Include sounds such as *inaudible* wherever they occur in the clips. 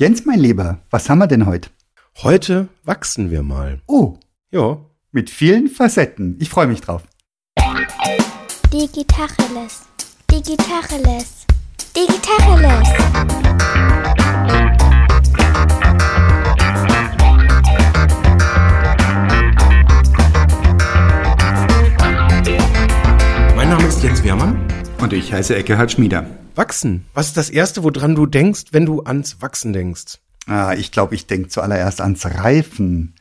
Jens, mein Lieber, was haben wir denn heute? Heute wachsen wir mal. Oh, Ja. mit vielen Facetten. Ich freue mich drauf. Digitacheles. Digitacheles. Digitacheles. Mein Name ist Jens Wehrmann. Und ich heiße Eckehard Schmieder. Wachsen. Was ist das Erste, woran du denkst, wenn du ans Wachsen denkst? Ah, ich glaube, ich denke zuallererst ans Reifen,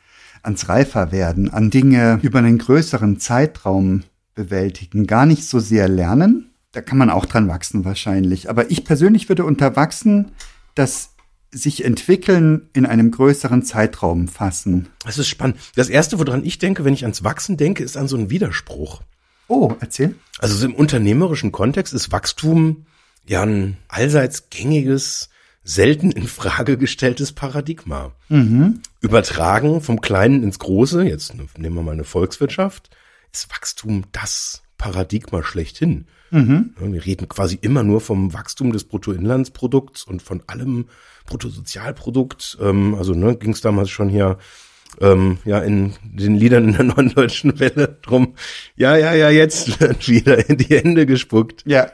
ans Reiferwerden, an Dinge über einen größeren Zeitraum bewältigen. Gar nicht so sehr lernen. Da kann man auch dran wachsen wahrscheinlich. Aber ich persönlich würde unter wachsen das sich entwickeln in einem größeren Zeitraum fassen. Das ist spannend. Das Erste, woran ich denke, wenn ich ans Wachsen denke, ist an so einen Widerspruch. Oh, erzähl. Also so im unternehmerischen Kontext ist Wachstum ja ein allseits gängiges, selten in Frage gestelltes Paradigma. Übertragen vom Kleinen ins Große, jetzt nehmen wir mal eine Volkswirtschaft, ist Wachstum das Paradigma schlechthin. Ja, Wir reden quasi immer nur vom Wachstum des Bruttoinlandsprodukts und von allem Bruttosozialprodukt. Ähm, also ne, ging es damals schon hier ähm, ja in den Liedern in der *laughs* neuen deutschen Welle drum. Ja, ja, ja, jetzt *laughs* wird wieder in die Hände gespuckt. Ja.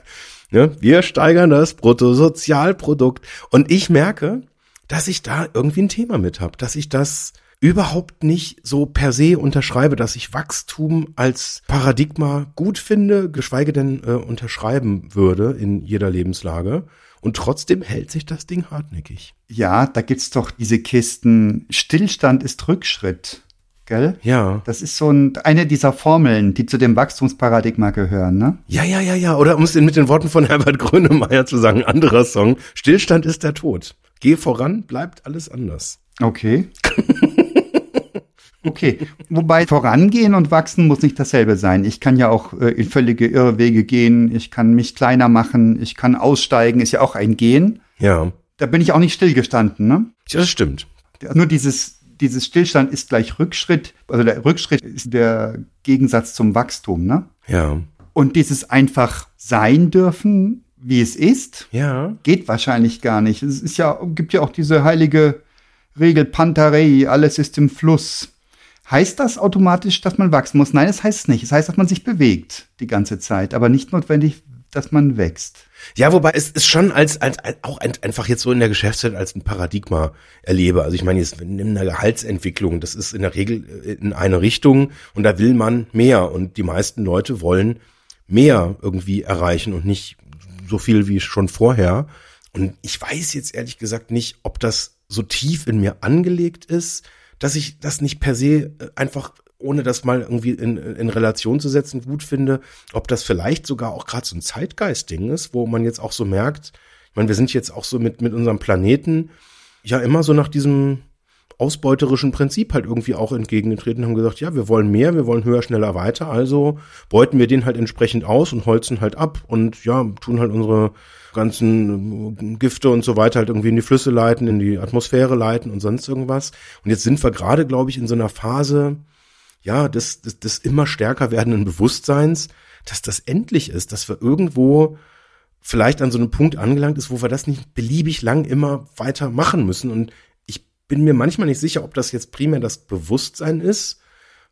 Ne? Wir steigern das Bruttosozialprodukt. Und ich merke, dass ich da irgendwie ein Thema mit habe, dass ich das überhaupt nicht so per se unterschreibe, dass ich Wachstum als Paradigma gut finde, geschweige denn äh, unterschreiben würde in jeder Lebenslage. Und trotzdem hält sich das Ding hartnäckig. Ja, da gibt's doch diese Kisten. Stillstand ist Rückschritt. Gell? Ja. Das ist so ein, eine dieser Formeln, die zu dem Wachstumsparadigma gehören, ne? Ja, ja, ja, ja. Oder um es mit den Worten von Herbert Grönemeyer zu sagen, anderer Song. Stillstand ist der Tod. Geh voran, bleibt alles anders. Okay. *laughs* Okay, wobei vorangehen und wachsen muss nicht dasselbe sein. Ich kann ja auch äh, in völlige Irrwege gehen, ich kann mich kleiner machen, ich kann aussteigen, ist ja auch ein Gehen. Ja. Da bin ich auch nicht stillgestanden, ne? Ja, das stimmt. Nur dieses, dieses Stillstand ist gleich Rückschritt, also der Rückschritt ist der Gegensatz zum Wachstum, ne? Ja. Und dieses einfach sein dürfen, wie es ist, Ja. geht wahrscheinlich gar nicht. Es ist ja, gibt ja auch diese heilige Regel Pantarei, alles ist im Fluss. Heißt das automatisch, dass man wachsen muss? Nein, es heißt es nicht. Es heißt, dass man sich bewegt die ganze Zeit, aber nicht notwendig, dass man wächst. Ja, wobei es ist schon als, als, als auch ein, einfach jetzt so in der Geschäftswelt als ein Paradigma erlebe. Also ich meine, jetzt in einer Gehaltsentwicklung, das ist in der Regel äh, in eine Richtung und da will man mehr und die meisten Leute wollen mehr irgendwie erreichen und nicht so viel wie schon vorher. Und ich weiß jetzt ehrlich gesagt nicht, ob das so tief in mir angelegt ist, dass ich das nicht per se äh, einfach ohne das mal irgendwie in, in Relation zu setzen, gut finde, ob das vielleicht sogar auch gerade so ein Zeitgeist-Ding ist, wo man jetzt auch so merkt, ich meine, wir sind jetzt auch so mit, mit unserem Planeten ja immer so nach diesem ausbeuterischen Prinzip halt irgendwie auch entgegengetreten, haben gesagt, ja, wir wollen mehr, wir wollen höher, schneller, weiter, also beuten wir den halt entsprechend aus und holzen halt ab und ja, tun halt unsere ganzen äh, Gifte und so weiter halt irgendwie in die Flüsse leiten, in die Atmosphäre leiten und sonst irgendwas. Und jetzt sind wir gerade, glaube ich, in so einer Phase, ja, des, des, des immer stärker werdenden Bewusstseins, dass das endlich ist, dass wir irgendwo vielleicht an so einem Punkt angelangt ist, wo wir das nicht beliebig lang immer weiter machen müssen. Und bin mir manchmal nicht sicher, ob das jetzt primär das Bewusstsein ist,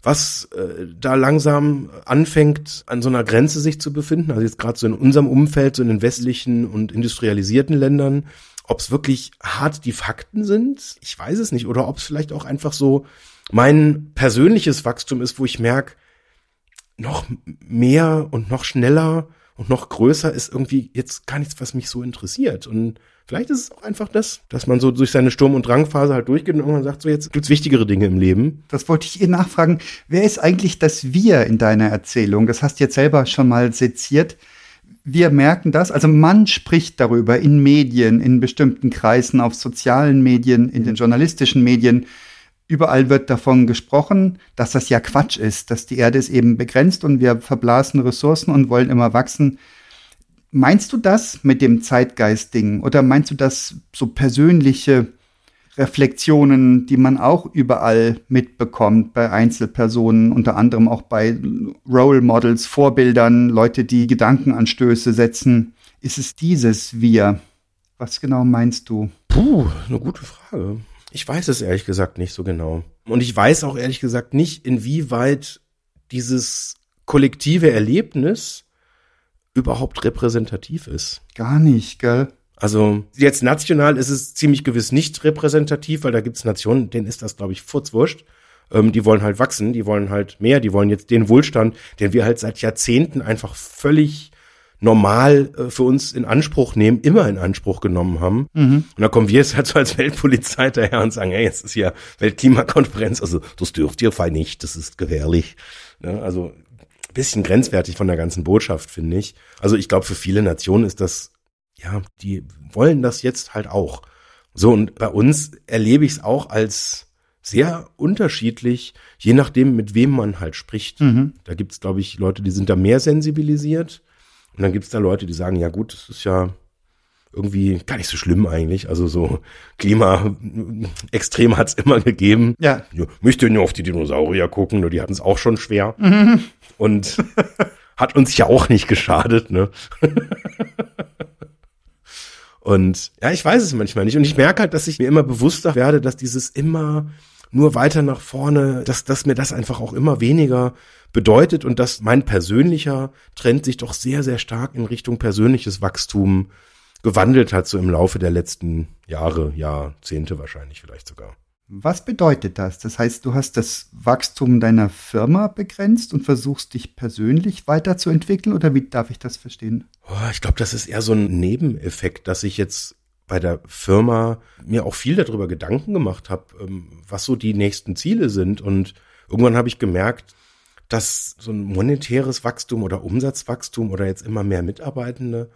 was äh, da langsam anfängt, an so einer Grenze sich zu befinden. Also jetzt gerade so in unserem Umfeld, so in den westlichen und industrialisierten Ländern, ob es wirklich hart die Fakten sind, ich weiß es nicht. Oder ob es vielleicht auch einfach so mein persönliches Wachstum ist, wo ich merke, noch mehr und noch schneller und noch größer ist irgendwie jetzt gar nichts, was mich so interessiert. Und vielleicht ist es auch einfach das, dass man so durch seine Sturm- und Drangphase halt durchgeht und irgendwann sagt, so jetzt gibt's wichtigere Dinge im Leben. Das wollte ich ihr nachfragen. Wer ist eigentlich das Wir in deiner Erzählung? Das hast du jetzt selber schon mal seziert. Wir merken das, also man spricht darüber in Medien, in bestimmten Kreisen, auf sozialen Medien, in den journalistischen Medien. Überall wird davon gesprochen, dass das ja Quatsch ist, dass die Erde ist eben begrenzt und wir verblasen Ressourcen und wollen immer wachsen. Meinst du das mit dem Zeitgeist-Ding oder meinst du das so persönliche Reflexionen, die man auch überall mitbekommt bei Einzelpersonen, unter anderem auch bei Role Models, Vorbildern, Leute, die Gedankenanstöße setzen? Ist es dieses Wir, Was genau meinst du? Puh, eine gute Frage. Ich weiß es ehrlich gesagt nicht so genau. Und ich weiß auch ehrlich gesagt nicht, inwieweit dieses kollektive Erlebnis überhaupt repräsentativ ist. Gar nicht, gell? Also jetzt national ist es ziemlich gewiss nicht repräsentativ, weil da gibt es Nationen, denen ist das, glaube ich, furzwurscht. Ähm, die wollen halt wachsen, die wollen halt mehr, die wollen jetzt den Wohlstand, den wir halt seit Jahrzehnten einfach völlig normal äh, für uns in Anspruch nehmen, immer in Anspruch genommen haben. Mhm. Und da kommen wir jetzt halt so als Weltpolizei daher und sagen, hey, jetzt ist ja Weltklimakonferenz, also das dürft ihr fein nicht, das ist gefährlich. Ja, also bisschen grenzwertig von der ganzen Botschaft, finde ich. Also ich glaube, für viele Nationen ist das, ja, die wollen das jetzt halt auch. So, und bei uns erlebe ich es auch als sehr unterschiedlich, je nachdem, mit wem man halt spricht. Mhm. Da gibt es, glaube ich, Leute, die sind da mehr sensibilisiert. Und dann gibt es da Leute, die sagen, ja gut, das ist ja irgendwie gar nicht so schlimm eigentlich. Also so Klima-Extrem hat es immer gegeben. Ja. Ich möchte nur auf die Dinosaurier gucken, nur die hatten es auch schon schwer. Mhm. Und hat uns ja auch nicht geschadet, ne? Und ja, ich weiß es manchmal nicht. Und ich merke halt, dass ich mir immer bewusster werde, dass dieses immer nur weiter nach vorne, dass, dass mir das einfach auch immer weniger bedeutet und dass mein persönlicher Trend sich doch sehr, sehr stark in Richtung persönliches Wachstum gewandelt hat, so im Laufe der letzten Jahre, Jahrzehnte wahrscheinlich vielleicht sogar. Was bedeutet das? Das heißt, du hast das Wachstum deiner Firma begrenzt und versuchst dich persönlich weiterzuentwickeln oder wie darf ich das verstehen? Oh, ich glaube, das ist eher so ein Nebeneffekt, dass ich jetzt bei der Firma mir auch viel darüber Gedanken gemacht habe, ähm, was so die nächsten Ziele sind und irgendwann habe ich gemerkt, dass so ein monetäres Wachstum oder Umsatzwachstum oder jetzt immer mehr Mitarbeitende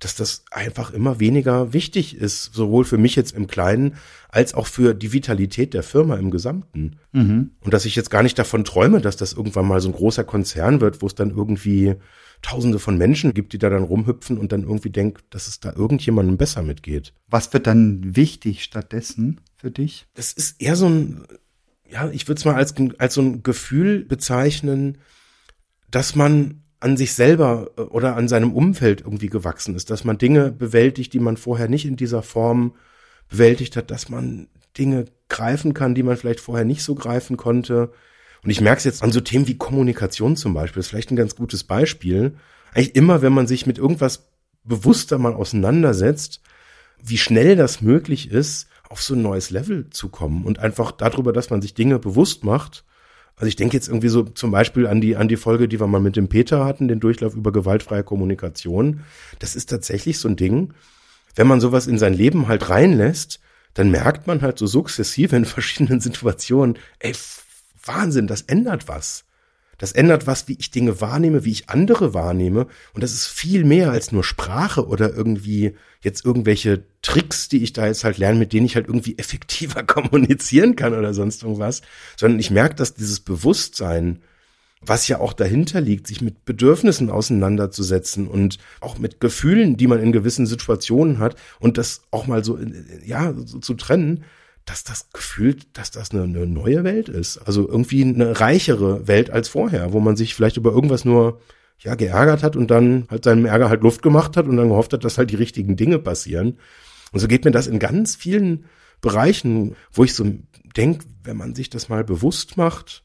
dass das einfach immer weniger wichtig ist, sowohl für mich jetzt im Kleinen als auch für die Vitalität der Firma im Gesamten. Mhm. Und dass ich jetzt gar nicht davon träume, dass das irgendwann mal so ein großer Konzern wird, wo es dann irgendwie Tausende von Menschen gibt, die da dann rumhüpfen und dann irgendwie denkt, dass es da irgendjemandem besser mitgeht. Was wird dann wichtig stattdessen für dich? Das ist eher so ein, ja, ich würde es mal als, als so ein Gefühl bezeichnen, dass man an sich selber äh, oder an seinem Umfeld irgendwie gewachsen ist, dass man Dinge bewältigt, die man vorher nicht in dieser Form bewältigt hat, dass man Dinge greifen kann, die man vielleicht vorher nicht so greifen konnte. Und ich merke es jetzt an so Themen wie Kommunikation zum Beispiel, das ist vielleicht ein ganz gutes Beispiel. Eigentlich immer, wenn man sich mit irgendwas bewusster mal auseinandersetzt, wie schnell das möglich ist, auf so ein neues Level zu kommen und einfach darüber, dass man sich Dinge bewusst macht also ich denke jetzt irgendwie so zum Beispiel an die, an die Folge, die wir mal mit dem Peter hatten, den Durchlauf über gewaltfreie Kommunikation. Das ist tatsächlich so ein Ding. Wenn man sowas in sein Leben halt reinlässt, dann merkt man halt so sukzessive in *laughs* verschiedenen Situationen, ey, Wahnsinn, das ändert was. Das ändert was, wie ich Dinge wahrnehme, wie ich andere wahrnehme. Und das ist viel mehr als nur Sprache oder irgendwie jetzt irgendwelche Tricks, die ich da jetzt halt lerne, mit denen ich halt irgendwie effektiver *laughs* kommunizieren kann oder sonst irgendwas. Sondern ich merke, dass dieses Bewusstsein, was ja auch dahinter liegt, sich mit Bedürfnissen auseinanderzusetzen und auch mit Gefühlen, die man in gewissen Situationen hat und das auch mal so, ja, so zu trennen, dass das Gefühl, dass das eine, eine neue Welt ist. Also irgendwie eine reichere Welt als vorher, wo man sich vielleicht über irgendwas nur ja geärgert hat und dann halt seinem Ärger halt Luft gemacht hat und dann gehofft hat, dass halt die richtigen Dinge passieren. Und so geht mir das in ganz vielen Bereichen, wo ich so denke, wenn man sich das mal bewusst macht,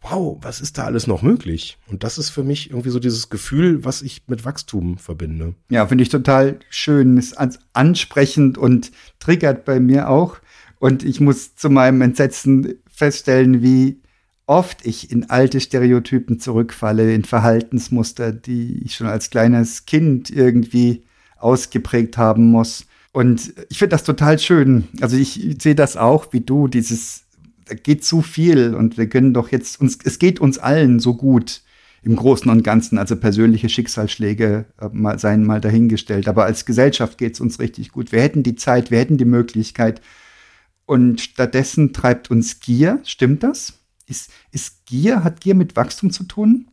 wow, was ist da alles noch möglich? Und das ist für mich irgendwie so dieses Gefühl, was ich mit Wachstum verbinde. Ja, finde ich total schön, ist ansprechend und triggert bei mir auch. Und ich muss zu meinem Entsetzen feststellen, wie oft ich in alte Stereotypen zurückfalle, in Verhaltensmuster, die ich schon als kleines Kind irgendwie ausgeprägt haben muss. Und ich finde das total schön. Also ich sehe das auch wie du, dieses, da geht zu viel und wir können doch jetzt uns, es geht uns allen so gut im Großen und Ganzen, also persönliche Schicksalsschläge äh, mal, seien mal dahingestellt. Aber als Gesellschaft geht es uns richtig gut. Wir hätten die Zeit, wir hätten die Möglichkeit, und stattdessen treibt uns Gier. Stimmt das? Ist, ist Gier, hat Gier mit Wachstum zu tun?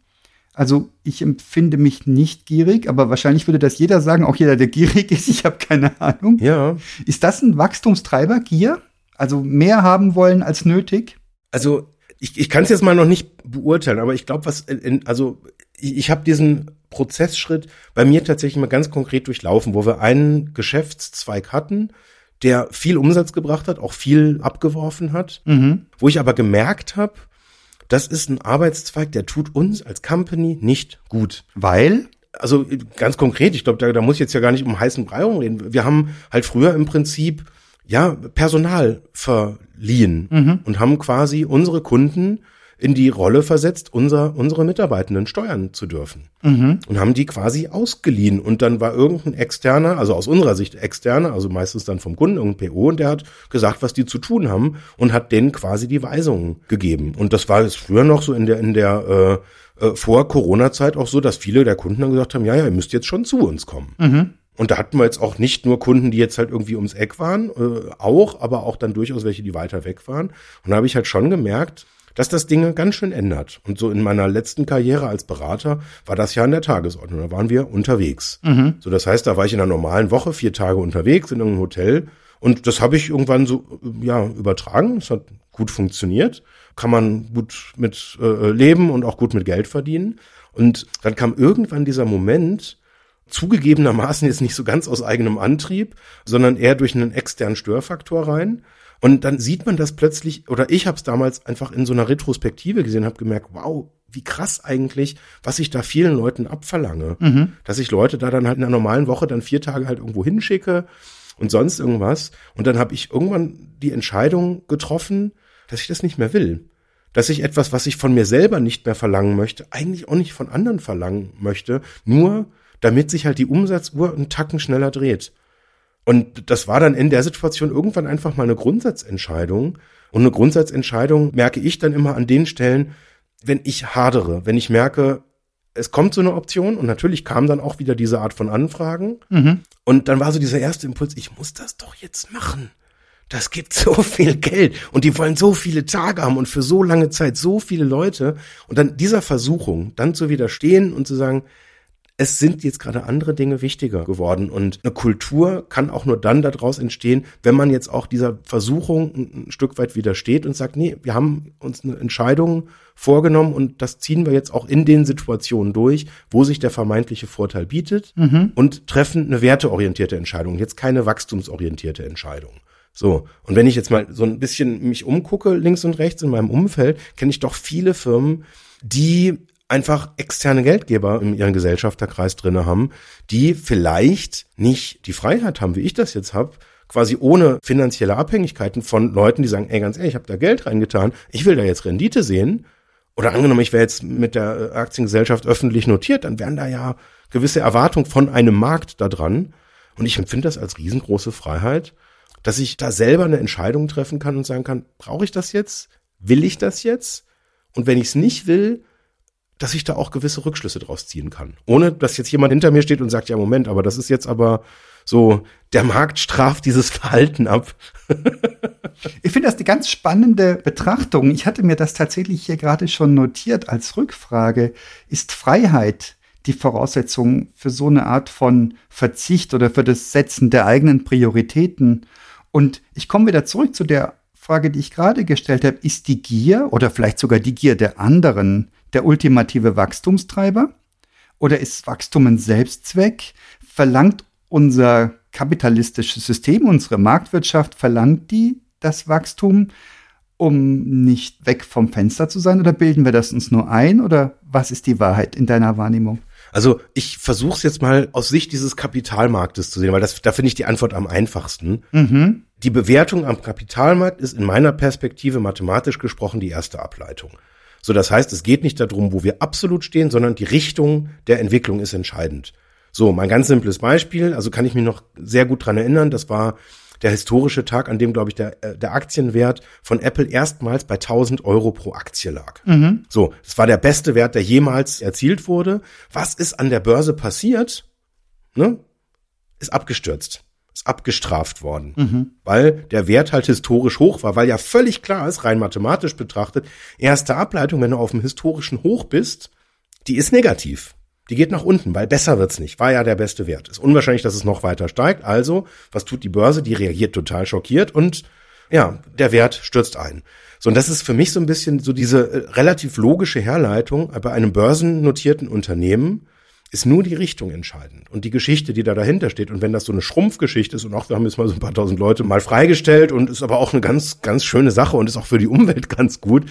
Also ich empfinde mich nicht gierig, aber wahrscheinlich würde das jeder sagen, auch jeder, der gierig ist, ich habe keine Ahnung. Ja. Ist das ein Wachstumstreiber, Gier? Also mehr haben wollen als nötig? Also ich, ich kann es jetzt mal noch nicht beurteilen, aber ich glaube, was, in, also ich, ich habe diesen Prozessschritt bei mir tatsächlich mal ganz konkret durchlaufen, wo wir einen Geschäftszweig hatten, der viel Umsatz gebracht hat, auch viel abgeworfen hat, mhm. wo ich aber gemerkt habe, das ist ein Arbeitszweig, der tut uns als Company nicht gut. Weil? Also ganz konkret, ich glaube, da, da muss ich jetzt ja gar nicht um heißen Brei reden. Wir haben halt früher im Prinzip ja Personal verliehen mhm. und haben quasi unsere Kunden in die Rolle versetzt, unser, unsere Mitarbeitenden steuern zu dürfen. Mhm. Und haben die quasi ausgeliehen. Und dann war irgendein externer, also aus unserer Sicht externer, also meistens dann vom Kunden, irgendein PO, und der hat gesagt, was die zu tun haben und hat denen quasi die Weisungen gegeben. Und das war jetzt früher noch so in der, in der äh, äh, vor Corona-Zeit auch so, dass viele der Kunden dann gesagt haben, ja, ja, ihr müsst jetzt schon zu uns kommen. Mhm. Und da hatten wir jetzt auch nicht nur Kunden, die jetzt halt irgendwie ums Eck waren, äh, auch, aber auch dann durchaus welche, die weiter weg waren. Und da habe ich halt schon gemerkt, dass das Dinge ganz schön ändert. Und so in meiner letzten Karriere als Berater war das ja an der Tagesordnung. Da waren wir unterwegs. Mhm. So, das heißt, da war ich in einer normalen Woche vier Tage unterwegs in irgendeinem Hotel. Und das habe ich irgendwann so, ja, übertragen. Es hat gut funktioniert. Kann man gut mit äh, leben und auch gut mit Geld verdienen. Und dann kam irgendwann dieser Moment, zugegebenermaßen jetzt nicht so ganz aus eigenem Antrieb, sondern eher durch einen externen Störfaktor rein, und dann sieht man das plötzlich, oder ich habe es damals einfach in so einer Retrospektive gesehen, habe gemerkt, wow, wie krass eigentlich, was ich da vielen Leuten abverlange. Mhm. Dass ich Leute da dann halt in einer normalen Woche dann vier Tage halt irgendwo hinschicke und sonst irgendwas. Und dann habe ich irgendwann die Entscheidung getroffen, dass ich das nicht mehr will. Dass ich etwas, was ich von mir selber nicht mehr verlangen möchte, eigentlich auch nicht von anderen verlangen möchte, nur damit sich halt die Umsatzuhr einen Tacken schneller dreht. Und das war dann in der Situation irgendwann einfach mal eine Grundsatzentscheidung. Und eine Grundsatzentscheidung merke ich dann immer an den Stellen, wenn ich hadere, wenn ich merke, es kommt so eine Option und natürlich kam dann auch wieder diese Art von Anfragen. Mhm. Und dann war so dieser erste Impuls, ich muss das doch jetzt machen. Das gibt so viel Geld und die wollen so viele Tage haben und für so lange Zeit so viele Leute. Und dann dieser Versuchung, dann zu widerstehen und zu sagen, es sind jetzt gerade andere Dinge wichtiger geworden. Und eine Kultur kann auch nur dann daraus entstehen, wenn man jetzt auch dieser Versuchung ein Stück weit widersteht und sagt, nee, wir haben uns eine Entscheidung vorgenommen und das ziehen wir jetzt auch in den Situationen durch, wo sich der vermeintliche Vorteil bietet mhm. und treffen eine werteorientierte Entscheidung, jetzt keine wachstumsorientierte Entscheidung. So. Und wenn ich jetzt mal so ein bisschen mich umgucke, links und rechts in meinem Umfeld, kenne ich doch viele Firmen, die einfach externe Geldgeber in ihren Gesellschafterkreis drinne haben, die vielleicht nicht die Freiheit haben, wie ich das jetzt habe, quasi ohne finanzielle Abhängigkeiten von Leuten, die sagen, ey, ganz ehrlich, ich habe da Geld reingetan, ich will da jetzt Rendite sehen. Oder angenommen, ich wäre jetzt mit der Aktiengesellschaft öffentlich notiert, dann wären da ja gewisse Erwartungen von einem Markt da dran. Und ich empfinde das als riesengroße Freiheit, dass ich da selber eine Entscheidung treffen kann und sagen kann, brauche ich das jetzt? Will ich das jetzt? Und wenn ich es nicht will, dass ich da auch gewisse Rückschlüsse draus ziehen kann. Ohne dass jetzt jemand hinter mir steht und sagt, ja, Moment, aber das ist jetzt aber so, der Markt straft dieses *laughs* Verhalten ab. ich finde das eine ganz spannende Betrachtung. Ich hatte mir das tatsächlich hier gerade schon notiert als Rückfrage. Ist Freiheit die Voraussetzung für so eine Art von Verzicht oder für das Setzen der eigenen Prioritäten? Und ich komme wieder zurück zu der Frage, die ich gerade gestellt habe. Ist die Gier oder vielleicht sogar die Gier der anderen der ultimative Wachstumstreiber? Oder ist Wachstum ein Selbstzweck? Verlangt unser kapitalistisches System, unsere Marktwirtschaft, verlangt die das Wachstum, um nicht weg vom Fenster zu sein? Oder bilden wir das uns nur ein? Oder was ist die Wahrheit in deiner Wahrnehmung? Also ich versuche es jetzt mal aus Sicht dieses Kapitalmarktes zu sehen, weil das, da finde ich die Antwort am einfachsten. Mhm. Die Bewertung am Kapitalmarkt ist in meiner Perspektive mathematisch gesprochen die erste Ableitung. So, das heißt, es geht nicht darum, wo wir absolut stehen, sondern die Richtung der Entwicklung ist entscheidend. So, mein ganz simples Beispiel, also kann ich mich noch sehr gut dran erinnern, das war der historische Tag, an dem, glaube ich, der, äh, der Aktienwert von Apple erstmals bei 1000 Euro pro Aktie lag. Mhm. So, das war der beste Wert, der jemals erzielt wurde. Was ist an der Börse passiert? Ne? Ist abgestürzt abgestraft worden, mhm. weil der Wert halt historisch hoch war, weil ja völlig klar ist, rein mathematisch betrachtet, erste Ableitung, wenn du auf dem historischen Hoch bist, die ist negativ. Die geht nach unten, weil besser wird's nicht. War ja der beste Wert. Ist unwahrscheinlich, dass es noch weiter steigt. Also, was tut die Börse? Die reagiert total schockiert und ja, der Wert stürzt ein. So, und das ist für mich so ein bisschen so diese äh, relativ logische Herleitung bei einem börsennotierten Unternehmen ist nur die Richtung entscheidend und die Geschichte, die da dahinter steht. Und wenn das so eine Schrumpfgeschichte ist und auch wir haben jetzt mal so ein paar tausend Leute mal freigestellt und ist aber auch eine ganz, ganz schöne Sache und ist auch für die Umwelt *laughs* ganz gut,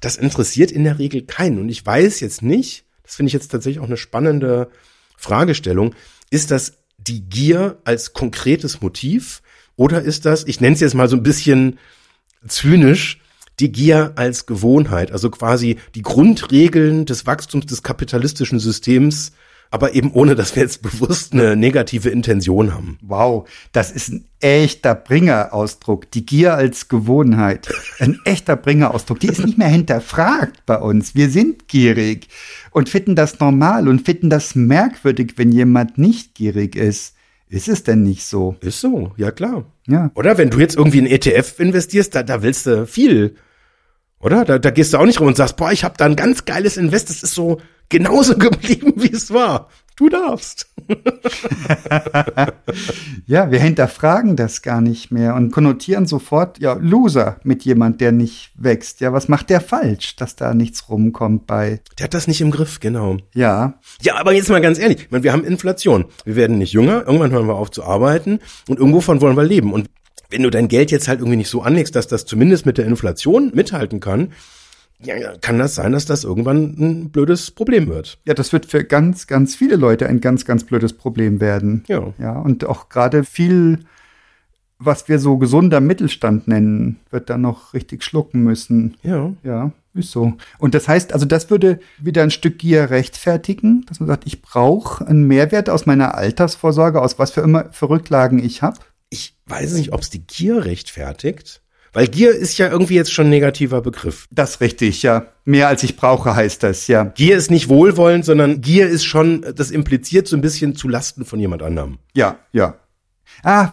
das interessiert in der Regel keinen. Und ich weiß jetzt nicht, das finde ich jetzt tatsächlich auch eine spannende Fragestellung, ist das die Gier als konkretes Motiv oder ist das, ich nenne es jetzt mal so ein bisschen zynisch, die Gier als Gewohnheit, also quasi die Grundregeln des Wachstums des kapitalistischen Systems aber eben ohne, dass wir jetzt bewusst eine negative Intention haben. Wow, das ist ein echter Bringerausdruck. Die Gier als Gewohnheit. Ein echter Bringerausdruck. Die ist nicht mehr hinterfragt bei uns. Wir sind gierig und finden das normal und finden das merkwürdig, wenn jemand nicht gierig ist. Ist es denn nicht so? Ist so, ja klar. Ja. Oder wenn du jetzt irgendwie in ETF investierst, da, da willst du viel. Oder? Da, da gehst du auch nicht rum und sagst, boah, ich habe da ein ganz geiles Invest, das ist so genauso geblieben, wie es war. Du darfst. *laughs* ja, wir hinterfragen das gar nicht mehr und konnotieren sofort, ja, Loser mit jemand, der nicht wächst. Ja, was macht der falsch, dass da nichts rumkommt bei? Der hat das nicht im Griff, genau. Ja. Ja, aber jetzt mal ganz ehrlich, ich meine, wir haben Inflation. Wir werden nicht jünger, irgendwann hören wir auf zu arbeiten und irgendwo von wollen wir leben. Und wenn du dein Geld jetzt halt irgendwie nicht so anlegst, dass das zumindest mit der Inflation mithalten kann, ja, kann das sein, dass das irgendwann ein blödes Problem wird. Ja, das wird für ganz, ganz viele Leute ein ganz, ganz blödes Problem werden. Ja. Ja, und auch gerade viel, was wir so gesunder Mittelstand nennen, wird dann noch richtig schlucken müssen. Ja. Ja, ist so. Und das heißt, also das würde wieder ein Stück Gier rechtfertigen, dass man sagt, ich brauche einen Mehrwert aus meiner Altersvorsorge, aus was für immer für Rücklagen ich habe. Ich weiß nicht, ob es die Gier rechtfertigt. Weil Gier ist ja irgendwie jetzt schon ein negativer Begriff. Das ist richtig, ja. Mehr als ich brauche heißt das, ja. Gier ist nicht wohlwollend, sondern Gier ist schon, das impliziert so ein bisschen zu Lasten von jemand anderem. Ja, ja. Ah,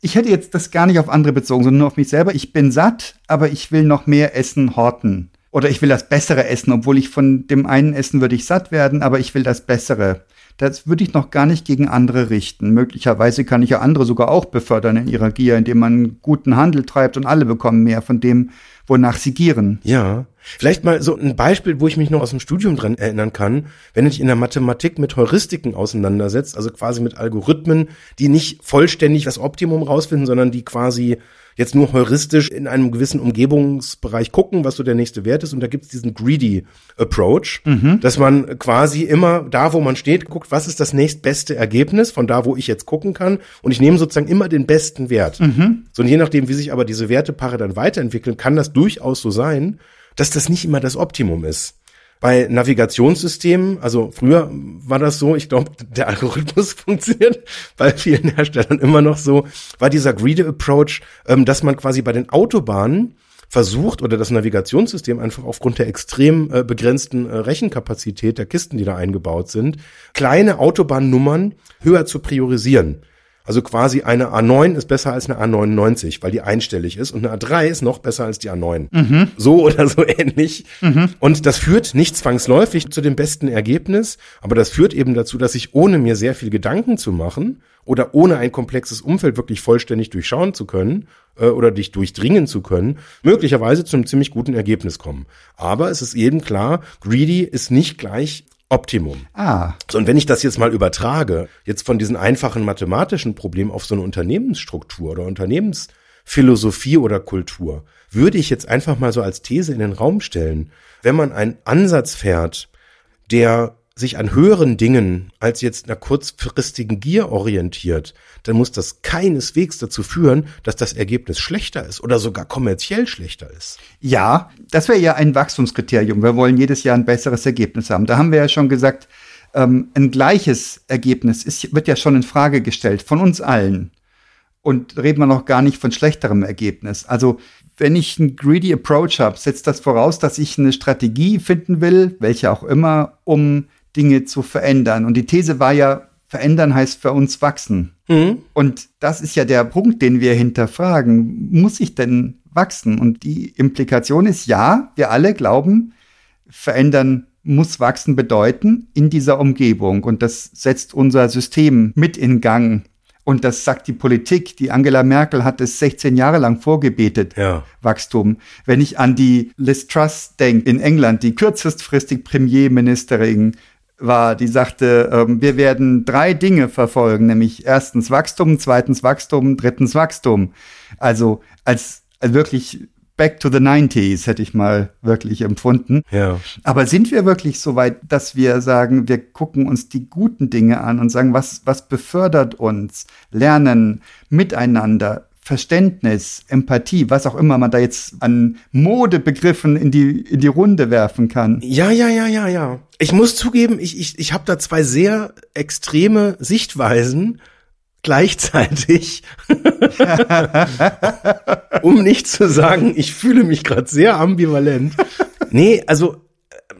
ich hätte jetzt das gar nicht auf andere bezogen, sondern nur auf mich selber. Ich bin satt, aber ich will noch mehr Essen horten. Oder ich will das Bessere essen, obwohl ich von dem einen Essen würde ich satt werden, aber ich will das Bessere. Das würde ich noch gar nicht gegen andere richten. Möglicherweise kann ich ja andere sogar auch befördern in ihrer Gier, indem man guten Handel treibt und alle bekommen mehr von dem, wonach sie gieren. Ja. Vielleicht mal so ein Beispiel, wo ich mich noch aus dem Studium dran erinnern kann, wenn du dich in der Mathematik mit Heuristiken auseinandersetzt, also quasi mit Algorithmen, die nicht vollständig das Optimum rausfinden, sondern die quasi jetzt nur heuristisch in einem gewissen Umgebungsbereich gucken, was so der nächste Wert ist. Und da gibt es diesen Greedy Approach, mhm. dass man quasi immer da, wo man steht, guckt, was ist das nächstbeste Ergebnis von da, wo ich jetzt gucken kann. Und ich nehme sozusagen immer den besten Wert. Mhm. So, und je nachdem, wie sich aber diese Wertepaare dann weiterentwickeln, kann das durchaus so sein, dass das nicht immer das Optimum ist. Bei Navigationssystemen, also früher war das so, ich glaube, der Algorithmus *laughs* funktioniert bei vielen Herstellern immer noch so, war dieser Greedy Approach, ähm, dass man quasi bei den Autobahnen versucht oder das Navigationssystem einfach aufgrund der extrem äh, begrenzten äh, Rechenkapazität der Kisten, die da eingebaut sind, kleine Autobahnnummern höher zu priorisieren. Also quasi eine A9 ist besser als eine A99, weil die einstellig ist und eine A3 ist noch besser als die A9. Mhm. So oder so *laughs* ähnlich. Mhm. Und das führt nicht zwangsläufig zu dem besten Ergebnis, aber das führt eben dazu, dass ich ohne mir sehr viel Gedanken zu machen oder ohne ein komplexes Umfeld wirklich vollständig durchschauen zu können äh, oder dich durchdringen zu können, möglicherweise zu einem ziemlich guten Ergebnis kommen. Aber es ist eben klar, greedy ist nicht gleich Optimum. Ah. So, und wenn ich das jetzt mal übertrage, jetzt von diesen einfachen mathematischen Problemen auf so eine Unternehmensstruktur oder Unternehmensphilosophie oder Kultur, würde ich jetzt einfach mal so als These in den Raum stellen, wenn man einen Ansatz fährt, der sich an höheren Dingen als jetzt einer kurzfristigen Gier orientiert, dann muss das keineswegs dazu führen, dass das Ergebnis schlechter ist oder sogar kommerziell schlechter ist. Ja, das wäre ja ein Wachstumskriterium. Wir wollen jedes Jahr ein besseres Ergebnis haben. Da haben wir ja schon gesagt, ähm, ein gleiches Ergebnis ist, wird ja schon in Frage gestellt von uns allen. Und reden wir noch gar nicht von schlechterem Ergebnis. Also wenn ich einen greedy Approach habe, setzt das voraus, dass ich eine Strategie finden will, welche auch immer, um Dinge zu verändern. Und die These war ja, verändern heißt für uns wachsen. Mhm. Und das ist ja der Punkt, den wir hinterfragen. Muss ich denn wachsen? Und die Implikation ist ja, wir alle glauben, verändern muss wachsen bedeuten in dieser Umgebung. Und das setzt unser System mit in Gang. Und das sagt die Politik. Die Angela Merkel hat es 16 Jahre lang vorgebetet, Ja. Wachstum. Wenn ich an die Liz Truss denke in England, die kürzestfristig Premierministerin war, die sagte, ähm, wir werden drei Dinge verfolgen, nämlich erstens Wachstum, zweitens Wachstum, drittens Wachstum. Also als, als wirklich back to the 90s hätte ich mal wirklich empfunden. Ja. Aber sind wir wirklich so weit, dass wir sagen, wir gucken uns die guten Dinge an und sagen, was, was befördert uns? Lernen, Miteinander, Verständnis, Empathie, was auch immer man da jetzt an Modebegriffen in die, in die Runde werfen kann. Ja, ja, ja, ja, ja. Ich muss zugeben, ich, ich, ich habe da zwei sehr extreme Sichtweisen gleichzeitig. *laughs* um nicht zu sagen, ich fühle mich gerade sehr ambivalent. Nee, also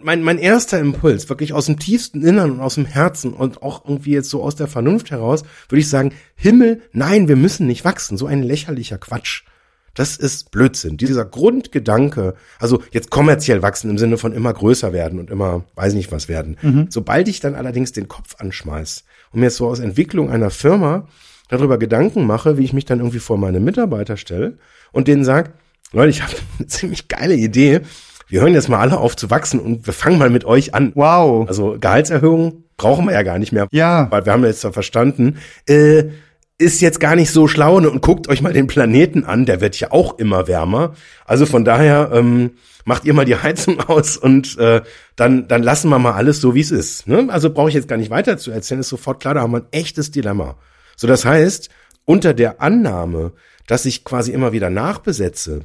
mein, mein erster Impuls, wirklich aus dem tiefsten Innern und aus dem Herzen und auch irgendwie jetzt so aus der Vernunft heraus, würde ich sagen, Himmel, nein, wir müssen nicht wachsen. So ein lächerlicher Quatsch. Das ist Blödsinn. Dieser Grundgedanke, also jetzt kommerziell wachsen im Sinne von immer größer werden und immer, weiß nicht was werden. Sobald ich dann allerdings den Kopf anschmeiß und mir so aus Entwicklung einer Firma darüber Gedanken mache, wie ich mich dann irgendwie vor meine Mitarbeiter stelle und denen sage, Leute, ich habe *laughs* eine ziemlich geile Idee. Wir hören jetzt mal alle auf zu wachsen und wir fangen mal mit euch an. Wow. Also Gehaltserhöhung brauchen wir ja gar nicht mehr. Ja. Weil wir haben jetzt zwar verstanden, äh, ist jetzt gar nicht so schlau ne? und guckt euch mal den Planeten an, der wird ja auch immer wärmer. Also von daher ähm, macht ihr mal die *laughs* Heizung aus und äh, dann, dann lassen wir mal alles so, wie es ist. Ne? Also brauche ich jetzt gar nicht weiter zu erzählen, ist sofort klar, da haben wir ein echtes Dilemma. So, das heißt, unter der Annahme, dass ich quasi immer wieder nachbesetze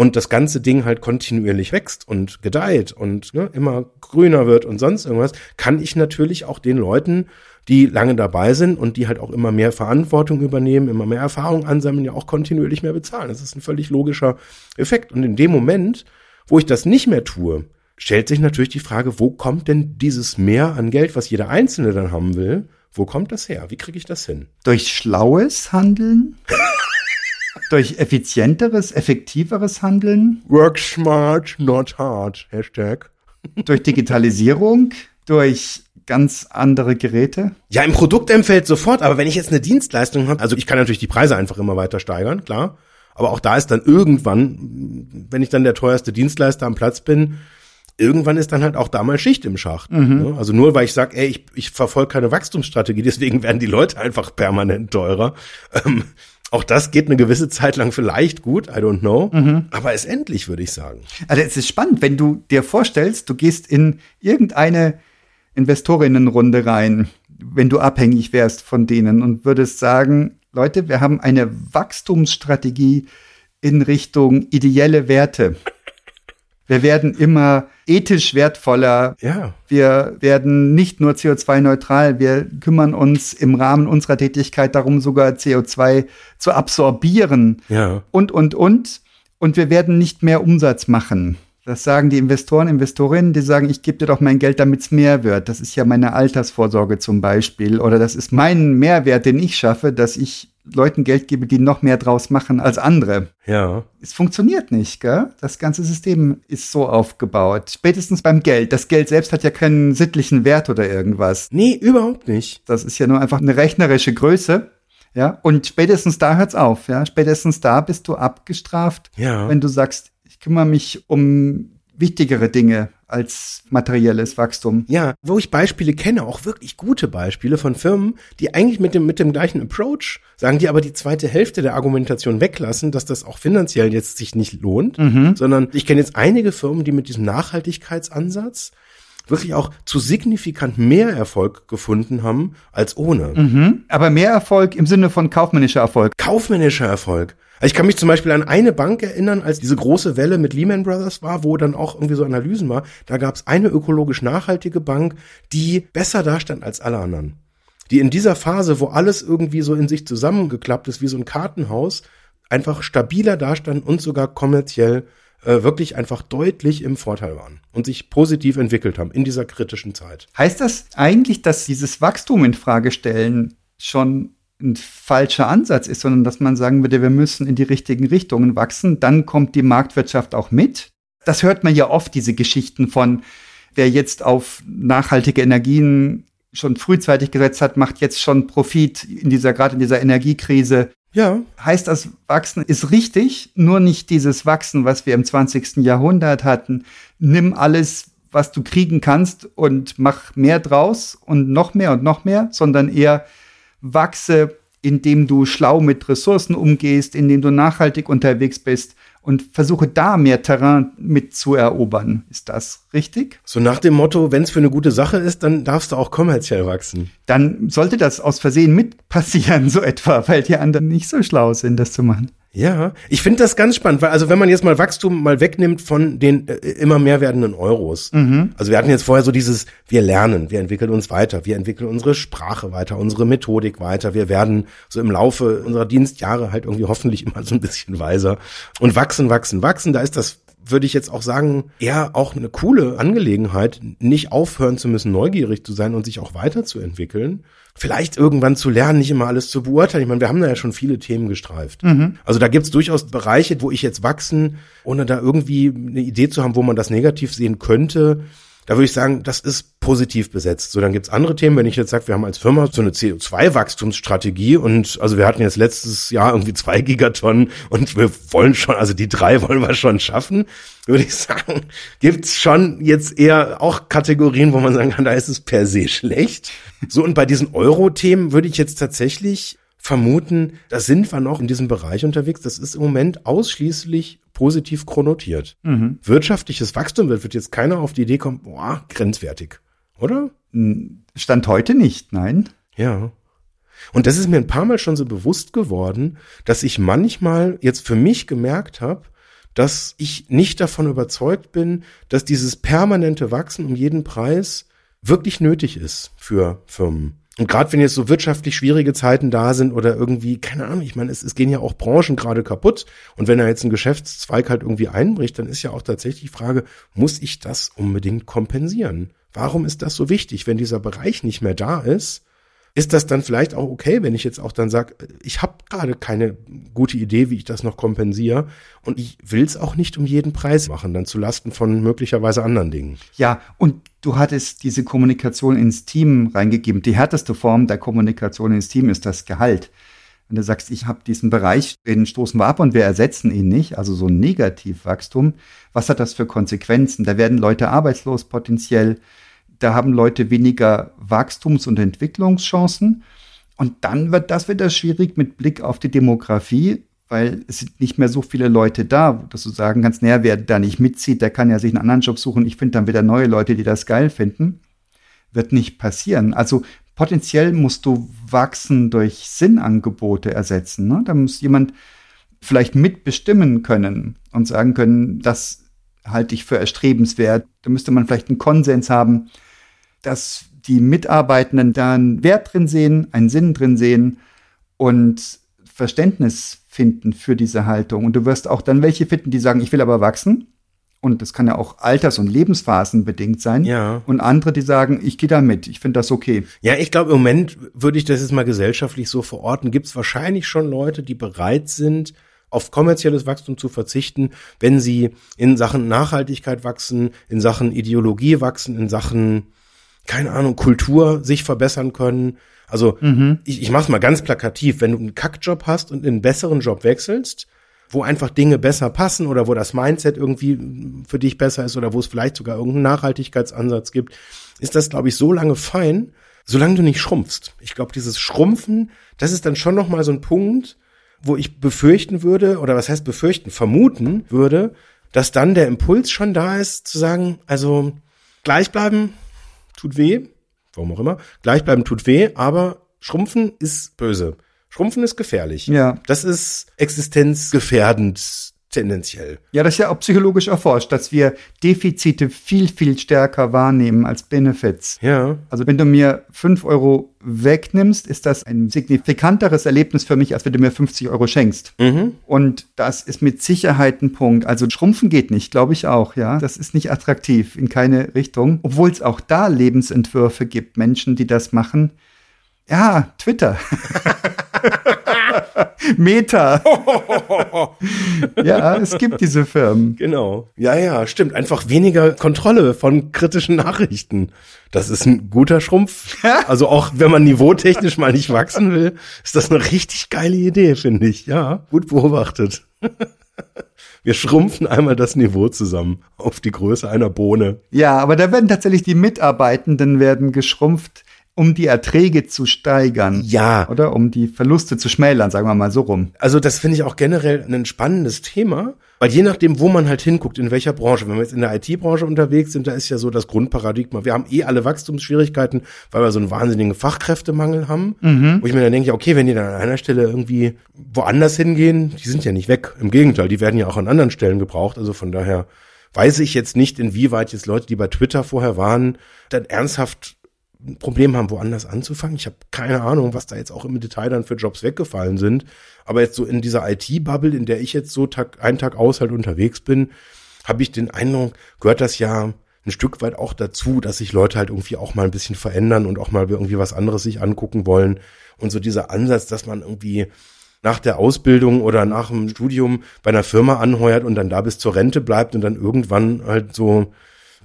und das ganze Ding halt kontinuierlich wächst und gedeiht und ne, immer grüner wird und sonst irgendwas, kann ich natürlich auch den Leuten, die lange dabei sind und die halt auch immer mehr Verantwortung übernehmen, immer mehr Erfahrung ansammeln, ja auch kontinuierlich mehr bezahlen. Das ist ein völlig logischer Effekt. Und in dem Moment, wo ich das nicht mehr tue, stellt sich natürlich die Frage, wo kommt denn dieses Mehr an Geld, was jeder Einzelne dann haben will, wo kommt das her? Wie kriege ich das hin? Durch schlaues Handeln? *laughs* Durch effizienteres, effektiveres Handeln? Work smart, not hard. Hashtag. Durch Digitalisierung? Durch ganz andere Geräte? Ja, im Produktempfeld sofort, aber wenn ich jetzt eine Dienstleistung habe, also ich kann natürlich die Preise einfach immer weiter steigern, klar. Aber auch da ist dann irgendwann, wenn ich dann der teuerste Dienstleister am Platz bin, irgendwann ist dann halt auch da mal Schicht im Schacht. Ne? Also nur weil ich sage, ey, ich, ich verfolge keine Wachstumsstrategie, *laughs* deswegen werden die Leute einfach permanent teurer. Ähm, auch das geht eine gewisse Zeit lang vielleicht gut, I don't know. Aber ist endlich, würde ich sagen. Also es ist spannend, wenn du dir vorstellst, du gehst in irgendeine Investorinnenrunde rein, wenn du abhängig wärst von denen und würdest sagen, Leute, wir haben eine Wachstumsstrategie in Richtung ideelle Werte. Wir werden immer ethisch wertvoller. Ja. Wir werden nicht nur CO2-neutral, wir kümmern uns im Rahmen unserer Tätigkeit darum, sogar CO2 zu absorbieren. Ja. Und, und, und. Und wir werden nicht mehr Umsatz machen. Das sagen die Investoren, Investorinnen, die sagen, ich gebe dir doch mein Geld, damit es mehr wird. Das ist ja meine Altersvorsorge zum Beispiel. Oder das ist mein Mehrwert, den ich schaffe, dass ich Leuten Geld gebe, die noch mehr draus machen als andere. Ja. Es funktioniert nicht, gell? Das ganze System ist so aufgebaut. Spätestens beim Geld. Das Geld selbst hat ja keinen sittlichen Wert oder irgendwas. Nee, überhaupt nicht. Das ist ja nur einfach eine rechnerische Größe. Ja, und spätestens da hört's auf, ja. Spätestens da bist du abgestraft, Ja. wenn du sagst, ich kümmere mich um wichtigere Dinge als materielles Wachstum. Ja, wo ich Beispiele kenne, auch wirklich gute Beispiele von Firmen, die eigentlich mit dem, mit dem gleichen Approach sagen, die aber die zweite Hälfte der Argumentation weglassen, dass das auch finanziell jetzt sich nicht lohnt, sondern ich kenne jetzt einige Firmen, die mit diesem Nachhaltigkeitsansatz wirklich auch zu signifikant mehr Erfolg gefunden haben als ohne. Aber mehr Erfolg im Sinne von kaufmännischer Erfolg. kaufmännischer Erfolg. Ich kann mich zum Beispiel an eine Bank erinnern, als diese große Welle mit Lehman Brothers war, wo dann auch irgendwie so Analysen war. Da gab es eine ökologisch nachhaltige Bank, die besser dastand als alle anderen. Die in dieser Phase, wo alles irgendwie so in sich zusammengeklappt ist, wie so ein Kartenhaus, einfach stabiler dastanden und sogar kommerziell äh, wirklich einfach deutlich im Vorteil waren und sich positiv entwickelt haben in dieser kritischen Zeit. Heißt das eigentlich, dass dieses Wachstum in Frage stellen schon ein falscher Ansatz ist, sondern dass man sagen würde, wir müssen in die richtigen Richtungen wachsen, dann kommt die Marktwirtschaft auch mit? Das hört man ja oft, diese Geschichten von, wer jetzt auf nachhaltige Energien schon frühzeitig gesetzt hat, macht jetzt schon Profit in dieser, gerade in dieser Energiekrise. Ja. Heißt das, Wachsen ist richtig, nur nicht dieses Wachsen, was wir im 20. Jahrhundert hatten. Nimm alles, was du kriegen kannst und mach mehr draus und noch mehr und noch mehr, sondern eher wachse, indem du schlau mit Ressourcen umgehst, indem du nachhaltig unterwegs bist und versuche da mehr Terrain mit zu erobern. Ist das richtig? So nach dem Motto, wenn es für eine gute Sache ist, dann darfst du auch kommerziell wachsen. Dann sollte das aus Versehen mit passieren, *laughs* so etwa, weil die anderen nicht so schlau sind, das zu machen. Ja, ich finde das ganz spannend, weil also wenn man jetzt mal Wachstum mal wegnimmt von den äh, immer mehr werdenden Euros. Mhm. Also wir hatten jetzt vorher so dieses, wir lernen, wir entwickeln uns weiter, wir entwickeln unsere Sprache weiter, unsere Methodik weiter, wir werden so im Laufe unserer Dienstjahre halt irgendwie hoffentlich *laughs* immer so ein bisschen weiser und wachsen, wachsen, wachsen. Da ist das würde ich jetzt auch sagen, eher auch eine coole Angelegenheit, nicht aufhören zu müssen, neugierig zu sein und sich auch weiterzuentwickeln vielleicht irgendwann zu lernen, nicht immer alles zu beurteilen. Ich meine, wir haben da ja schon viele Themen gestreift. Mhm. Also da gibt's durchaus Bereiche, wo ich jetzt wachsen, ohne da irgendwie eine Idee zu haben, wo man das negativ sehen könnte. Da würde ich sagen, das ist positiv besetzt. So, dann gibt's andere Themen, wenn ich jetzt sage, wir haben als Firma so eine CO2-Wachstumsstrategie und also wir hatten jetzt letztes Jahr irgendwie zwei Gigatonnen und wir wollen schon, also die drei *laughs* wollen wir schon schaffen, würde ich sagen, gibt's schon jetzt eher auch Kategorien, wo man sagen kann, da ist es per se schlecht. So, und bei diesen Euro-Themen würde ich jetzt tatsächlich vermuten, da sind wir noch in diesem Bereich unterwegs. Das ist im Moment ausschließlich positiv chronotiert. Mhm. Wirtschaftliches Wachstum wird, wird jetzt keiner auf die Idee kommen, boah, grenzwertig, oder? Stand heute nicht, nein. Ja. Und das ist mir ein paar Mal schon so bewusst geworden, dass ich manchmal jetzt für mich gemerkt habe, dass ich nicht davon überzeugt bin, dass dieses permanente Wachsen um jeden Preis wirklich nötig ist für Firmen. Und gerade wenn jetzt so wirtschaftlich schwierige Zeiten da sind oder irgendwie, keine Ahnung, ich meine, es, es gehen ja auch Branchen gerade kaputt. Und wenn da jetzt ein Geschäftszweig halt irgendwie einbricht, dann ist ja auch tatsächlich die Frage, muss ich das unbedingt kompensieren? Warum ist das so wichtig, wenn dieser Bereich nicht mehr da ist? Ist das dann vielleicht auch okay, wenn ich jetzt auch dann sage, ich habe gerade keine gute Idee, wie ich das noch kompensiere und ich will es auch nicht um jeden Preis machen, dann zu Lasten von möglicherweise anderen Dingen. Ja, und du hattest diese Kommunikation ins Team reingegeben. Die härteste Form der Kommunikation ins Team ist das Gehalt. Wenn du sagst, ich habe diesen Bereich, den stoßen wir ab und wir ersetzen ihn nicht, also so ein Negativwachstum, was hat das für Konsequenzen? Da werden Leute arbeitslos potenziell da haben Leute weniger Wachstums- und Entwicklungschancen. Und dann wird das wieder schwierig mit Blick auf die Demografie, weil es sind nicht mehr so viele Leute da, dass du sagen kannst, naja, wer da nicht mitzieht, der kann ja sich einen anderen Job suchen. Ich finde dann wieder neue Leute, die das geil finden. Wird nicht passieren. Also potenziell musst du Wachsen durch Sinnangebote ersetzen. Ne? Da muss jemand vielleicht mitbestimmen können und sagen können, das halte ich für erstrebenswert. Da müsste man vielleicht einen Konsens haben dass die Mitarbeitenden da einen Wert drin sehen, einen Sinn drin sehen und Verständnis finden für diese Haltung. Und du wirst auch dann welche finden, die sagen, ich will aber wachsen. Und das kann ja auch alters- und Lebensphasen bedingt sein. Ja. Und andere, die sagen, ich gehe da mit, ich finde das okay. Ja, ich glaube, im Moment würde ich das jetzt mal gesellschaftlich so verorten. Gibt es wahrscheinlich schon Leute, die bereit sind, auf kommerzielles Wachstum zu verzichten, wenn sie in Sachen Nachhaltigkeit wachsen, in Sachen Ideologie wachsen, in Sachen keine Ahnung, Kultur sich verbessern können. Also mhm. ich, ich mach's mal ganz plakativ, wenn du einen Kackjob hast und in einen besseren Job wechselst, wo einfach Dinge besser passen oder wo das Mindset irgendwie für dich besser ist oder wo es vielleicht sogar irgendeinen Nachhaltigkeitsansatz gibt, ist das, glaube ich, so lange fein, solange du nicht schrumpfst. Ich glaube, dieses Schrumpfen, das ist dann schon noch mal so ein Punkt, wo ich befürchten würde, oder was heißt befürchten, vermuten würde, dass dann der Impuls schon da ist, zu sagen, also gleich bleiben, tut weh, warum auch immer. Gleichbleiben tut weh, aber Schrumpfen ist böse. Schrumpfen ist gefährlich. Ja. Das ist existenzgefährdend tendenziell. Ja, das ist ja auch psychologisch erforscht, dass wir Defizite viel, viel stärker wahrnehmen als Benefits. Ja. Also wenn du mir fünf Euro wegnimmst, ist das ein signifikanteres Erlebnis für mich, als wenn du mir 50 Euro schenkst. Mhm. Und das ist mit Sicherheit ein Punkt. Also schrumpfen geht nicht, glaube ich auch, ja. Das ist nicht attraktiv in keine Richtung. Obwohl es auch da Lebensentwürfe gibt, Menschen, die das machen Ja, Twitter. *laughs* Meta. ja, es gibt diese Firmen. Genau. Ja, ja, stimmt. Einfach weniger Kontrolle von kritischen Nachrichten. Das ist ein guter Schrumpf. Also auch wenn man niveautechnisch mal nicht wachsen will, ist das eine richtig geile Idee, finde ich. Ja, gut beobachtet. Wir schrumpfen einmal das Niveau zusammen auf die Größe einer Bohne. Ja, aber da werden tatsächlich die Mitarbeitenden werden geschrumpft um die Erträge zu steigern. Ja. Oder um die Verluste zu schmälern, sagen wir mal so rum. Also das finde ich auch generell ein spannendes Thema, weil je nachdem, wo man halt hinguckt, in welcher Branche, wenn wir jetzt in der IT-Branche unterwegs sind, da ist ja so das Grundparadigma. Wir haben eh alle Wachstumsschwierigkeiten, weil wir so einen wahnsinnigen Fachkräftemangel haben. Mhm. Wo ich mir dann denke, okay, wenn die dann an einer Stelle irgendwie woanders hingehen, die sind ja nicht weg. Im Gegenteil, die werden ja auch an anderen Stellen gebraucht. Also von daher weiß ich jetzt nicht, inwieweit jetzt Leute, die bei Twitter vorher waren, dann ernsthaft ein Problem haben, woanders anzufangen. Ich habe keine Ahnung, was da jetzt auch im Detail dann für Jobs weggefallen sind. Aber jetzt so in dieser IT-Bubble, in der ich jetzt so Tag, einen Tag aus halt unterwegs bin, habe ich den Eindruck, gehört das ja ein Stück weit auch dazu, dass sich Leute halt irgendwie auch mal ein bisschen verändern und auch mal irgendwie was anderes sich angucken wollen. Und so dieser Ansatz, dass man irgendwie nach der Ausbildung oder nach dem Studium bei einer Firma anheuert und dann da bis zur Rente bleibt und dann irgendwann halt so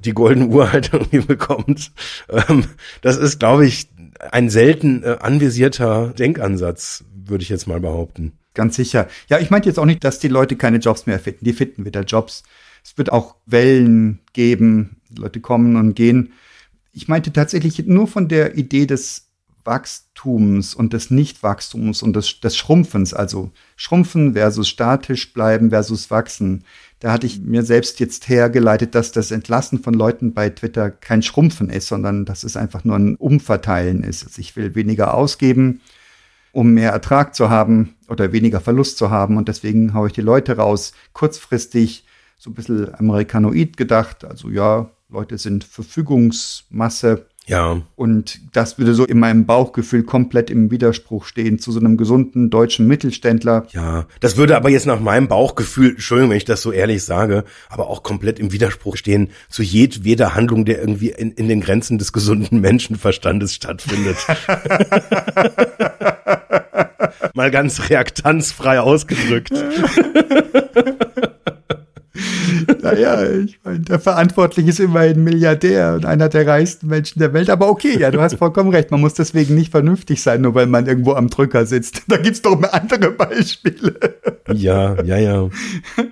die goldene Uhr halt *laughs* irgendwie bekommt. Ähm, das ist, glaube ich, ein selten äh, anvisierter Denkansatz, würde ich jetzt mal behaupten. Ganz sicher. Ja, ich meinte jetzt auch nicht, dass die Leute keine Jobs mehr finden. Die finden wieder Jobs. Es wird auch Wellen geben. Leute kommen und gehen. Ich meinte tatsächlich nur von der Idee des Wachstums und des Nichtwachstums und des, des Schrumpfens, also Schrumpfen versus statisch bleiben versus wachsen. Da hatte ich mir selbst jetzt hergeleitet, dass das Entlassen von Leuten bei Twitter kein Schrumpfen ist, sondern dass es einfach nur ein Umverteilen ist. Also ich will weniger ausgeben, um mehr Ertrag zu haben oder weniger Verlust zu haben und deswegen haue ich die Leute raus. Kurzfristig so ein bisschen amerikanoid gedacht, also ja, Leute sind Verfügungsmasse ja. Und das würde so in meinem Bauchgefühl komplett im Widerspruch stehen zu so einem gesunden deutschen Mittelständler. Ja, das würde aber jetzt nach meinem Bauchgefühl, Entschuldigung, wenn ich das so ehrlich sage, aber auch komplett im Widerspruch stehen zu jedweder Handlung, der irgendwie in, in den Grenzen des gesunden Menschenverstandes stattfindet. *laughs* Mal ganz reaktanzfrei ausgedrückt. *laughs* *laughs* naja, ich meine, der Verantwortliche ist immerhin Milliardär und einer der reichsten Menschen der Welt. Aber okay, ja, du hast vollkommen recht. Man muss deswegen nicht vernünftig sein, nur weil man irgendwo am Drücker sitzt. *laughs* Da gibt's doch mehr andere Beispiele. Ja, ja, ja.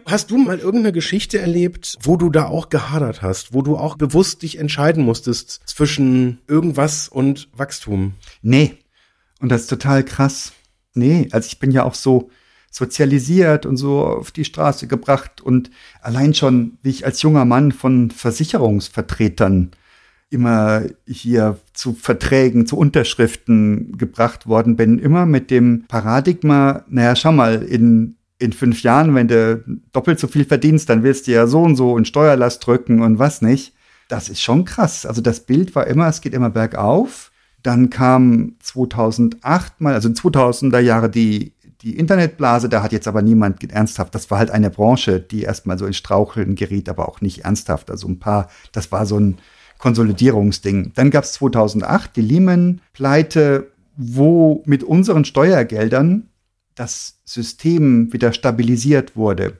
Hast du mal irgendeine Geschichte erlebt, wo du da auch gehadert hast, wo du auch bewusst dich entscheiden musstest zwischen irgendwas und Wachstum? Nee. Und das ist total krass. Nee, also ich bin ja auch so, sozialisiert und so auf die Straße gebracht und allein schon, wie ich als junger Mann von Versicherungsvertretern immer hier zu Verträgen, zu Unterschriften gebracht worden bin, immer mit dem Paradigma, naja, schau mal, in, in fünf Jahren, wenn du doppelt so viel verdienst, dann willst du ja so und so in Steuerlast drücken und was nicht. Das ist schon krass. Also das Bild war immer, es geht immer bergauf. Dann kam 2008 mal, also in 2000er Jahre die die Internetblase, da hat jetzt aber niemand ernsthaft, das war halt eine Branche, die erstmal so in Straucheln geriet, aber auch nicht ernsthaft. Also ein paar, das war so ein Konsolidierungsding. Dann gab es 2008 die Lehman-Pleite, wo mit unseren Steuergeldern das System wieder stabilisiert wurde.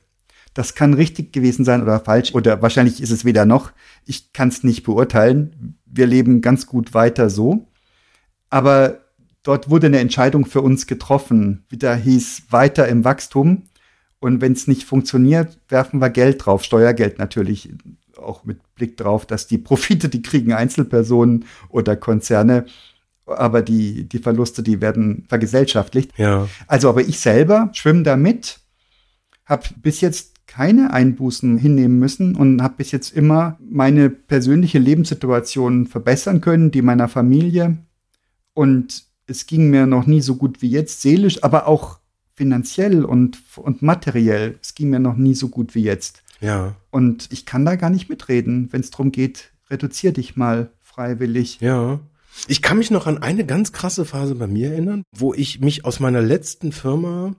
Das kann richtig gewesen sein oder falsch oder wahrscheinlich ist es weder noch. Ich kann es nicht beurteilen. Wir leben ganz gut weiter so. Aber dort wurde eine Entscheidung für uns getroffen. Wieder hieß weiter im Wachstum. Und wenn es nicht funktioniert, werfen wir Geld drauf, Steuergeld natürlich, auch mit Blick drauf, dass die Profite, die kriegen Einzelpersonen oder Konzerne, aber die, die Verluste, die werden vergesellschaftlicht. Ja. Also, aber ich selber schwimme da mit, habe bis jetzt keine Einbußen hinnehmen müssen und habe bis jetzt immer meine persönliche Lebenssituation verbessern können, die meiner Familie. Und es ging mir noch nie so gut wie jetzt, seelisch, aber auch finanziell und, und materiell. Es ging mir noch nie so gut wie jetzt. Ja. Und ich kann da gar nicht mitreden, wenn es darum geht, reduzier dich mal freiwillig. Ja. Ich kann mich noch an eine ganz krasse Phase bei mir erinnern, wo ich mich aus meiner letzten Firma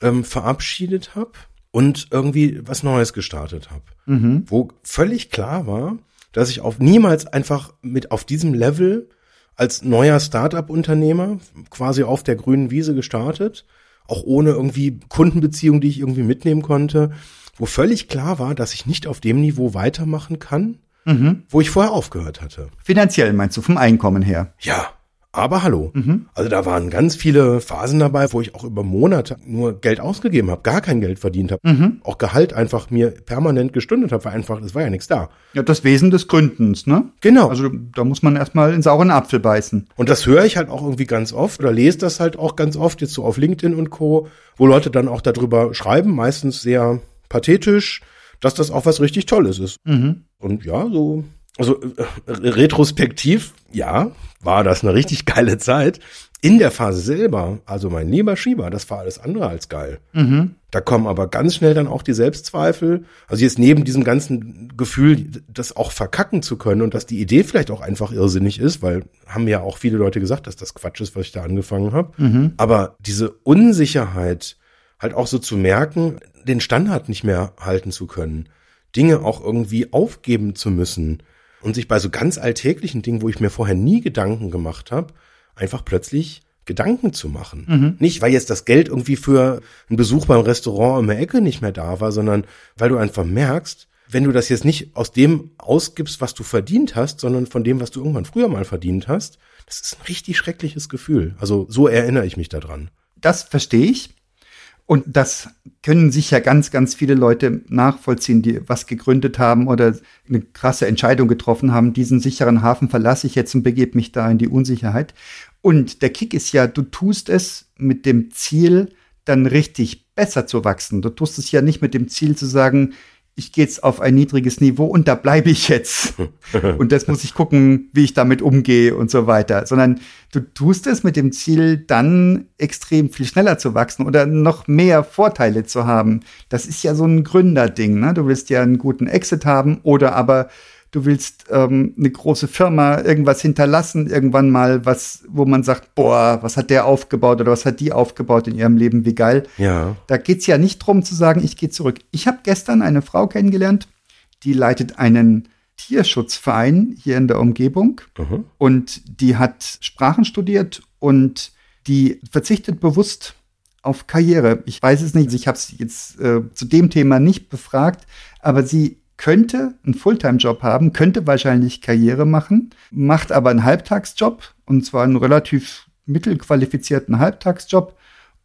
ähm, verabschiedet habe und irgendwie was Neues gestartet habe. Mhm. Wo völlig klar war, dass ich auf niemals einfach mit auf diesem Level als neuer Start-up-Unternehmer quasi auf der grünen Wiese gestartet, auch ohne irgendwie Kundenbeziehung, die ich irgendwie mitnehmen konnte, wo völlig klar war, dass ich nicht auf dem Niveau weitermachen kann, Mhm. wo ich vorher aufgehört hatte. Finanziell meinst du, vom Einkommen her? Ja, aber hallo. Mhm. Also da waren ganz viele Phasen dabei, wo ich auch über Monate nur Geld ausgegeben habe, gar kein Geld verdient habe, Mhm. auch Gehalt einfach mir permanent gestundet habe, weil einfach, es war ja nichts da. Ja, das Wesen des Gründens, ne? Genau. Also da muss man erstmal in sauren Apfel beißen. Und das höre ich halt auch irgendwie ganz oft oder lese das halt auch ganz oft jetzt so auf LinkedIn und Co., wo Leute dann auch darüber schreiben, meistens sehr pathetisch, dass das auch was richtig Tolles ist. Mhm. Und ja, so, also äh, retrospektiv, ja, war das eine richtig *laughs* geile Zeit. In der Phase selber, also mein lieber Schieber, das war alles andere als geil. Mhm. Da kommen aber ganz schnell dann auch die Selbstzweifel. Also jetzt neben diesem ganzen Gefühl, das auch verkacken zu können und dass die Idee vielleicht auch einfach irrsinnig ist, weil haben ja auch viele Leute gesagt, dass das Quatsch ist, was ich da angefangen habe. Mhm. Aber diese Unsicherheit, halt auch so zu merken, den Standard nicht mehr halten zu können, Dinge auch irgendwie aufgeben zu müssen und sich bei so ganz alltäglichen Dingen, wo ich mir vorher nie Gedanken gemacht habe, einfach plötzlich Gedanken zu machen. Nicht, weil jetzt das Geld irgendwie für einen Besuch beim Restaurant in der Ecke nicht mehr da war, sondern weil du einfach merkst, wenn du das jetzt nicht aus dem ausgibst, was du verdient hast, sondern von dem, was du irgendwann früher mal verdient hast, das ist ein richtig schreckliches Gefühl. Also so erinnere ich mich daran. Das verstehe ich. Und das können sicher ganz, ganz viele Leute nachvollziehen, die was gegründet haben oder eine krasse Entscheidung getroffen haben. Diesen sicheren Hafen verlasse ich jetzt und begebe mich da in die Unsicherheit. Und der Kick ist ja, du tust es mit dem Ziel, dann richtig besser zu wachsen. Du tust es ja nicht mit dem Ziel zu sagen, ich gehe jetzt auf ein niedriges Niveau und da bleibe ich jetzt. *laughs* und das muss ich gucken, wie ich damit umgehe und so weiter. Sondern du tust es mit dem Ziel, dann extrem viel schneller zu wachsen oder noch mehr Vorteile zu haben. Das ist ja so ein Gründerding. Ne? Du willst ja einen guten Exit haben oder aber du willst ähm, eine große Firma irgendwas hinterlassen, irgendwann mal was, wo man sagt, boah, was hat der aufgebaut oder was hat die aufgebaut in ihrem Leben, wie geil. Ja. Da geht's ja nicht drum zu sagen, ich gehe zurück. Ich habe gestern eine Frau kennengelernt, die leitet einen Tierschutzverein hier in der Umgebung Mhm. und die hat Sprachen studiert und die verzichtet bewusst auf Karriere. Ich weiß es nicht, ich habe es jetzt äh, zu dem Thema nicht befragt, aber sie könnte einen Fulltime-Job haben, könnte wahrscheinlich Karriere machen, macht aber einen Halbtagsjob und zwar einen relativ mittelqualifizierten Halbtagsjob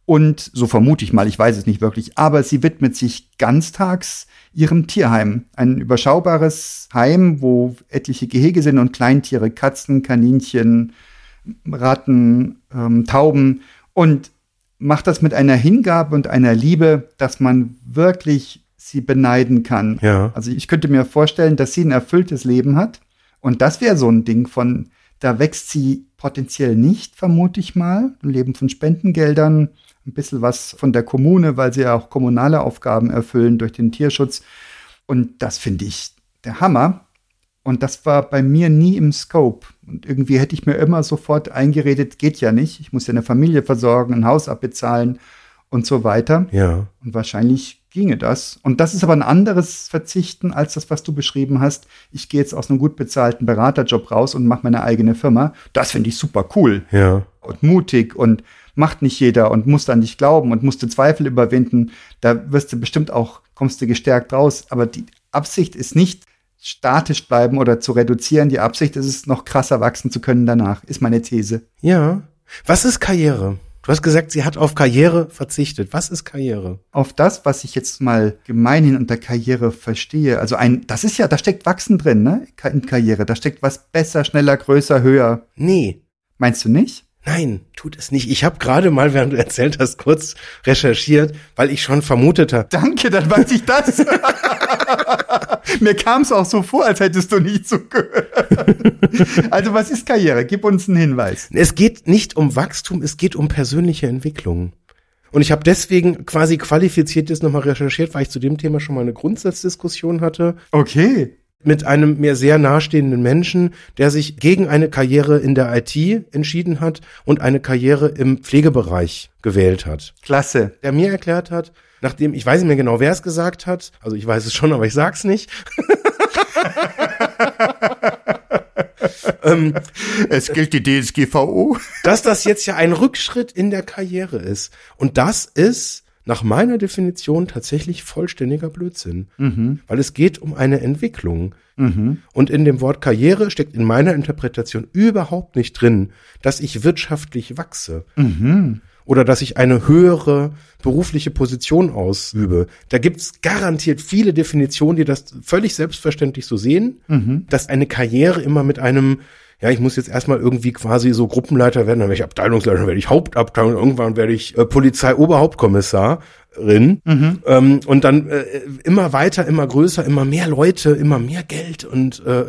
und so vermute ich mal, ich weiß es nicht wirklich, aber sie widmet sich ganztags ihrem Tierheim. Ein überschaubares Heim, wo etliche Gehege sind und Kleintiere, Katzen, Kaninchen, Ratten, ähm, Tauben und macht das mit einer Hingabe und einer Liebe, dass man wirklich sie beneiden kann. Ja. Also ich könnte mir vorstellen, dass sie ein erfülltes Leben hat. Und das wäre so ein Ding von, da wächst sie potenziell nicht, vermute ich mal. Ein Leben von Spendengeldern, ein bisschen was von der Kommune, weil sie ja auch kommunale Aufgaben erfüllen durch den Tierschutz. Und das finde ich der Hammer. Und das war bei mir nie im Scope. Und irgendwie hätte ich mir immer sofort eingeredet, geht ja nicht. Ich muss ja eine Familie versorgen, ein Haus abbezahlen und so weiter. Ja. Und wahrscheinlich ginge das. Und das ist aber ein anderes Verzichten als das, was du beschrieben hast. Ich gehe jetzt aus einem gut bezahlten Beraterjob raus und mache meine eigene Firma. Das finde ich super cool Ja. und mutig und macht nicht jeder und muss an dich glauben und musst du Zweifel überwinden. Da wirst du bestimmt auch, kommst du gestärkt raus. Aber die Absicht ist nicht statisch bleiben oder zu reduzieren. Die Absicht ist es, noch krasser wachsen zu können danach, ist meine These. Ja. Was ist Karriere? Du hast gesagt, sie hat auf Karriere verzichtet. Was ist Karriere? auf das, was ich jetzt mal gemeinhin unter Karriere verstehe. Also ein, das ist ja, da steckt Wachsen drin, ne? In Karriere. Da steckt was besser, schneller, größer, höher. Nee. Meinst du nicht? Nein, tut es nicht. Ich habe gerade mal, während du erzählt hast, kurz recherchiert, weil ich schon vermutet habe. Danke, dann weiß ich das. *laughs* Mir kam es auch so vor, als hättest du nicht zugehört. *laughs* also, was ist Karriere? Gib uns einen Hinweis. Es geht nicht um Wachstum, es geht um persönliche Entwicklung. Und ich habe deswegen quasi qualifiziert jetzt nochmal recherchiert, weil ich zu dem Thema schon mal eine Grundsatzdiskussion hatte Okay. Mit einem mir sehr nahestehenden Menschen, der sich gegen eine Karriere in der IT entschieden hat und eine Karriere im Pflegebereich gewählt hat. Klasse. Der mir erklärt hat, nachdem, ich weiß nicht mehr genau, wer es gesagt hat, also ich weiß es schon, aber ich sag's nicht. *laughs* ähm, Es gilt die DSGVO. dass das jetzt ja ein Rückschritt in der Karriere ist. Und das ist nach meiner Definition tatsächlich vollständiger Blödsinn. Weil es geht um eine Entwicklung. Und in dem Wort Karriere steckt in meiner Interpretation überhaupt nicht drin, dass ich wirtschaftlich wachse. Oder dass ich eine höhere berufliche Position ausübe. Da gibt's garantiert viele Definitionen, die das völlig selbstverständlich so sehen, dass eine Karriere immer mit einem ja, ich muss jetzt erstmal irgendwie quasi so Gruppenleiter werden, dann werde ich Abteilungsleiter, dann werde ich Hauptabteilung, irgendwann werde ich äh, Polizei-Oberhauptkommissarin ähm, und dann äh, immer weiter, immer größer, immer mehr Leute, immer mehr Geld und äh,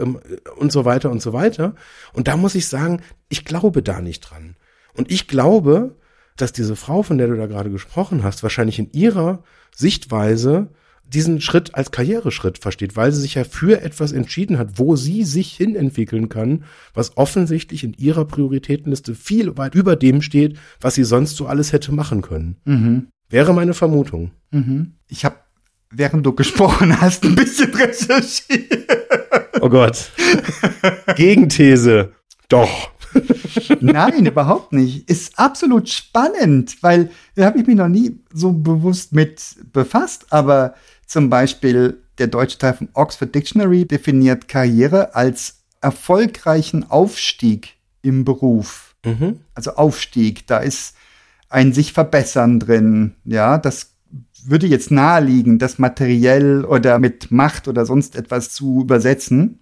und so weiter und so weiter. Und da muss ich sagen, ich glaube da nicht dran. Und ich glaube, dass diese Frau, von der du da gerade gesprochen hast, wahrscheinlich in ihrer Sichtweise diesen Schritt als Karriereschritt versteht, weil sie sich ja für etwas entschieden hat, wo sie sich hin entwickeln kann, was offensichtlich in ihrer Prioritätenliste viel weit über dem steht, was sie sonst so alles hätte machen können. Wäre meine Vermutung. Ich habe, während du gesprochen hast, ein bisschen recherchiert. Oh Gott. Gegenthese. Doch. *laughs* Nein, überhaupt nicht. Ist absolut spannend, weil da habe ich mich noch nie so bewusst mit befasst. Aber zum Beispiel der deutsche Teil vom Oxford Dictionary definiert Karriere als erfolgreichen Aufstieg im Beruf. Mhm. Also Aufstieg, da ist ein sich verbessern drin. Ja, das würde jetzt naheliegen, das materiell oder mit Macht oder sonst etwas zu übersetzen,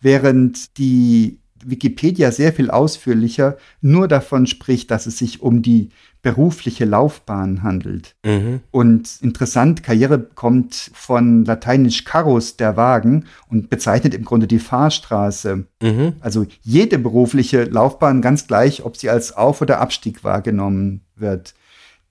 während die Wikipedia sehr viel ausführlicher nur davon spricht, dass es sich um die berufliche Laufbahn handelt. Mhm. Und interessant, Karriere kommt von lateinisch carus, der Wagen, und bezeichnet im Grunde die Fahrstraße. Mhm. Also jede berufliche Laufbahn, ganz gleich, ob sie als Auf- oder Abstieg wahrgenommen wird.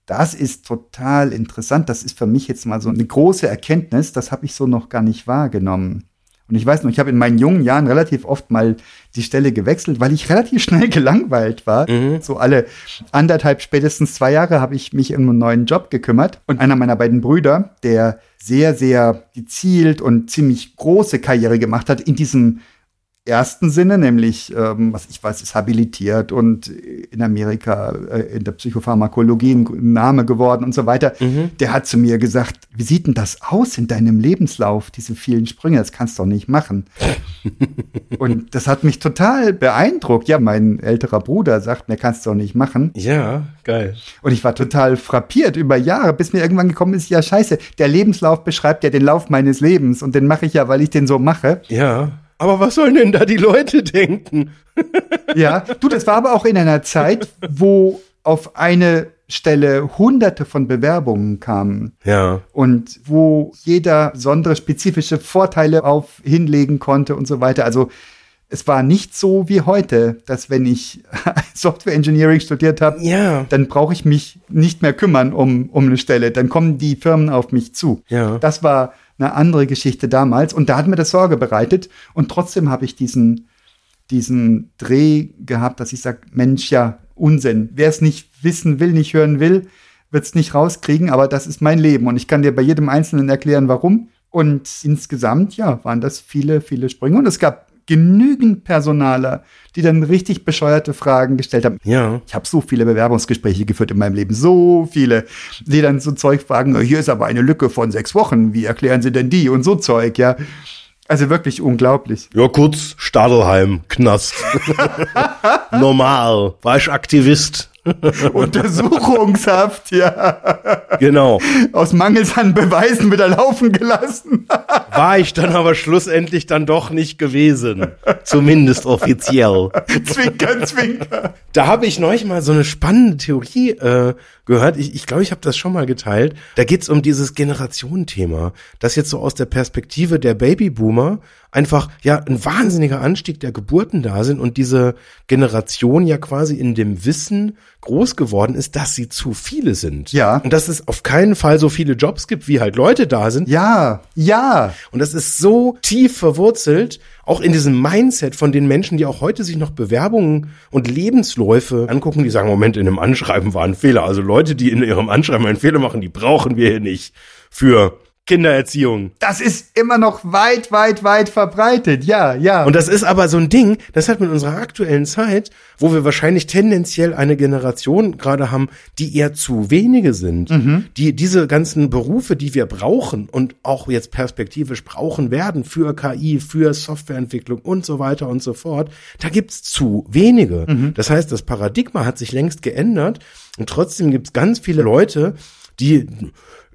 Das ist total interessant. Das ist für mich jetzt mal so eine große Erkenntnis. Das habe ich so noch gar nicht wahrgenommen. Und ich weiß noch, ich habe in meinen jungen Jahren relativ oft mal die Stelle gewechselt, weil ich relativ schnell *laughs* gelangweilt war. Mhm. So alle anderthalb, spätestens zwei Jahre habe ich mich um einen neuen Job gekümmert. Und einer meiner beiden Brüder, der sehr, sehr gezielt und ziemlich große Karriere gemacht hat in diesem ersten Sinne, nämlich, ähm, was ich weiß, ist habilitiert und in Amerika äh, in der Psychopharmakologie ein Name geworden und so weiter. Der hat zu mir gesagt, wie sieht denn das aus in deinem Lebenslauf, diese vielen Sprünge, das kannst du doch nicht machen. *laughs* und das hat mich total beeindruckt. Ja, mein älterer Bruder sagt, mir kannst du doch nicht machen. Ja, geil. Und ich war total frappiert über Jahre, bis mir irgendwann gekommen ist, ja scheiße, der Lebenslauf beschreibt ja den Lauf meines Lebens und den mache ich ja, weil ich den so mache. Ja. Aber was sollen denn da die Leute denken? *laughs* Ja, du, das war aber auch in einer Zeit, wo auf eine Stelle hunderte von Bewerbungen kamen Ja. und wo jeder besondere spezifische Vorteile auf hinlegen konnte und so weiter. Also es war nicht so wie heute, dass wenn ich *laughs* Software Engineering studiert habe, Ja. dann brauche ich mich nicht mehr kümmern um, um eine Stelle. Dann kommen die Firmen auf mich zu. Ja. Das war eine andere Geschichte damals. Und da hat mir das Sorge bereitet. Und trotzdem habe ich diesen, diesen Dreh gehabt, dass ich sage, Mensch, ja, Unsinn. Wer es nicht wissen will, nicht hören will, wird es nicht rauskriegen, aber das ist mein Leben. Und ich kann dir bei jedem Einzelnen erklären, warum. Und insgesamt, ja, waren das viele, viele Sprünge. Und es gab genügend Personaler, die dann richtig bescheuerte Fragen gestellt haben. Ja. Ich habe so viele Bewerbungsgespräche geführt in meinem Leben, so viele, die dann so Zeug fragen, hier ist aber eine Lücke von sechs Wochen, wie erklären Sie denn die und so Zeug, ja. Also wirklich unglaublich. Ja, kurz, Stadelheim, Knast. *laughs* Normal, war ich Aktivist. *laughs* Untersuchungshaft, ja. Genau. Aus Mangels an Beweisen wieder laufen gelassen. *laughs* War ich dann aber schlussendlich dann doch nicht gewesen. Zumindest offiziell. zwinker, zwinker. Da habe ich neulich mal so eine spannende Theorie äh, gehört. Ich glaube, ich, glaub, ich habe das schon mal geteilt. Da geht's um dieses Generationenthema, dass jetzt so aus der Perspektive der Babyboomer einfach ja ein wahnsinniger Anstieg der Geburten da sind und diese Generation ja quasi in dem Wissen groß geworden ist, dass sie zu viele sind. Ja. Und dass es auf keinen Fall so viele Jobs gibt, wie halt Leute da sind. Ja, ja. Und das ist so tief verwurzelt, auch in diesem Mindset von den Menschen, die auch heute sich noch Bewerbungen und Lebensläufe angucken, die sagen, Moment, in einem Anschreiben war ein Fehler. Also Leute, die in ihrem Anschreiben einen Fehler machen, die brauchen wir hier nicht für Kindererziehung. Das ist immer noch weit, weit, weit verbreitet. Ja, ja. Und das ist aber so ein Ding, das hat mit unserer aktuellen Zeit, wo wir wahrscheinlich tendenziell eine Generation gerade haben, die eher zu wenige sind, Mhm. die diese ganzen Berufe, die wir brauchen und auch jetzt perspektivisch brauchen werden für KI, für Softwareentwicklung und so weiter und so fort, da gibt's zu wenige. Mhm. Das heißt, das Paradigma hat sich längst geändert und trotzdem gibt's ganz viele Leute, die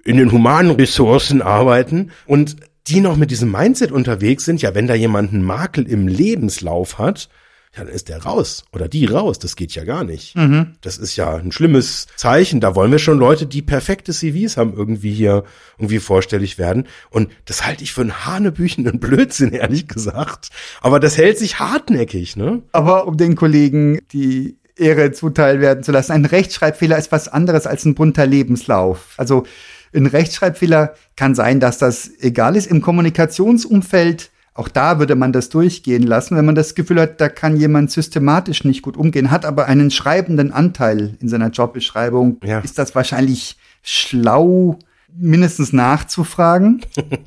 in den humanen Ressourcen arbeiten und die noch mit diesem Mindset unterwegs sind, ja, wenn da jemand einen Makel im Lebenslauf hat, ja, dann ist der raus oder die raus. Das geht ja gar nicht. Das ist ja ein schlimmes Zeichen. Da wollen wir schon Leute, die perfekte CVs haben, irgendwie hier irgendwie vorstellig werden. Und das halte ich für einen hanebüchenden Blödsinn, *laughs* ehrlich gesagt. Aber das hält sich hartnäckig, ne? Aber um den Kollegen die Ehre zuteil werden zu lassen, ein Rechtschreibfehler ist was anderes als ein bunter Lebenslauf. Also ein Rechtschreibfehler kann sein, dass das egal ist. Im Kommunikationsumfeld, auch da würde man das durchgehen lassen, wenn man das Gefühl hat, da kann jemand systematisch nicht gut umgehen, hat aber einen schreibenden Anteil in seiner Jobbeschreibung, Ja. ist das wahrscheinlich schlau, mindestens nachzufragen.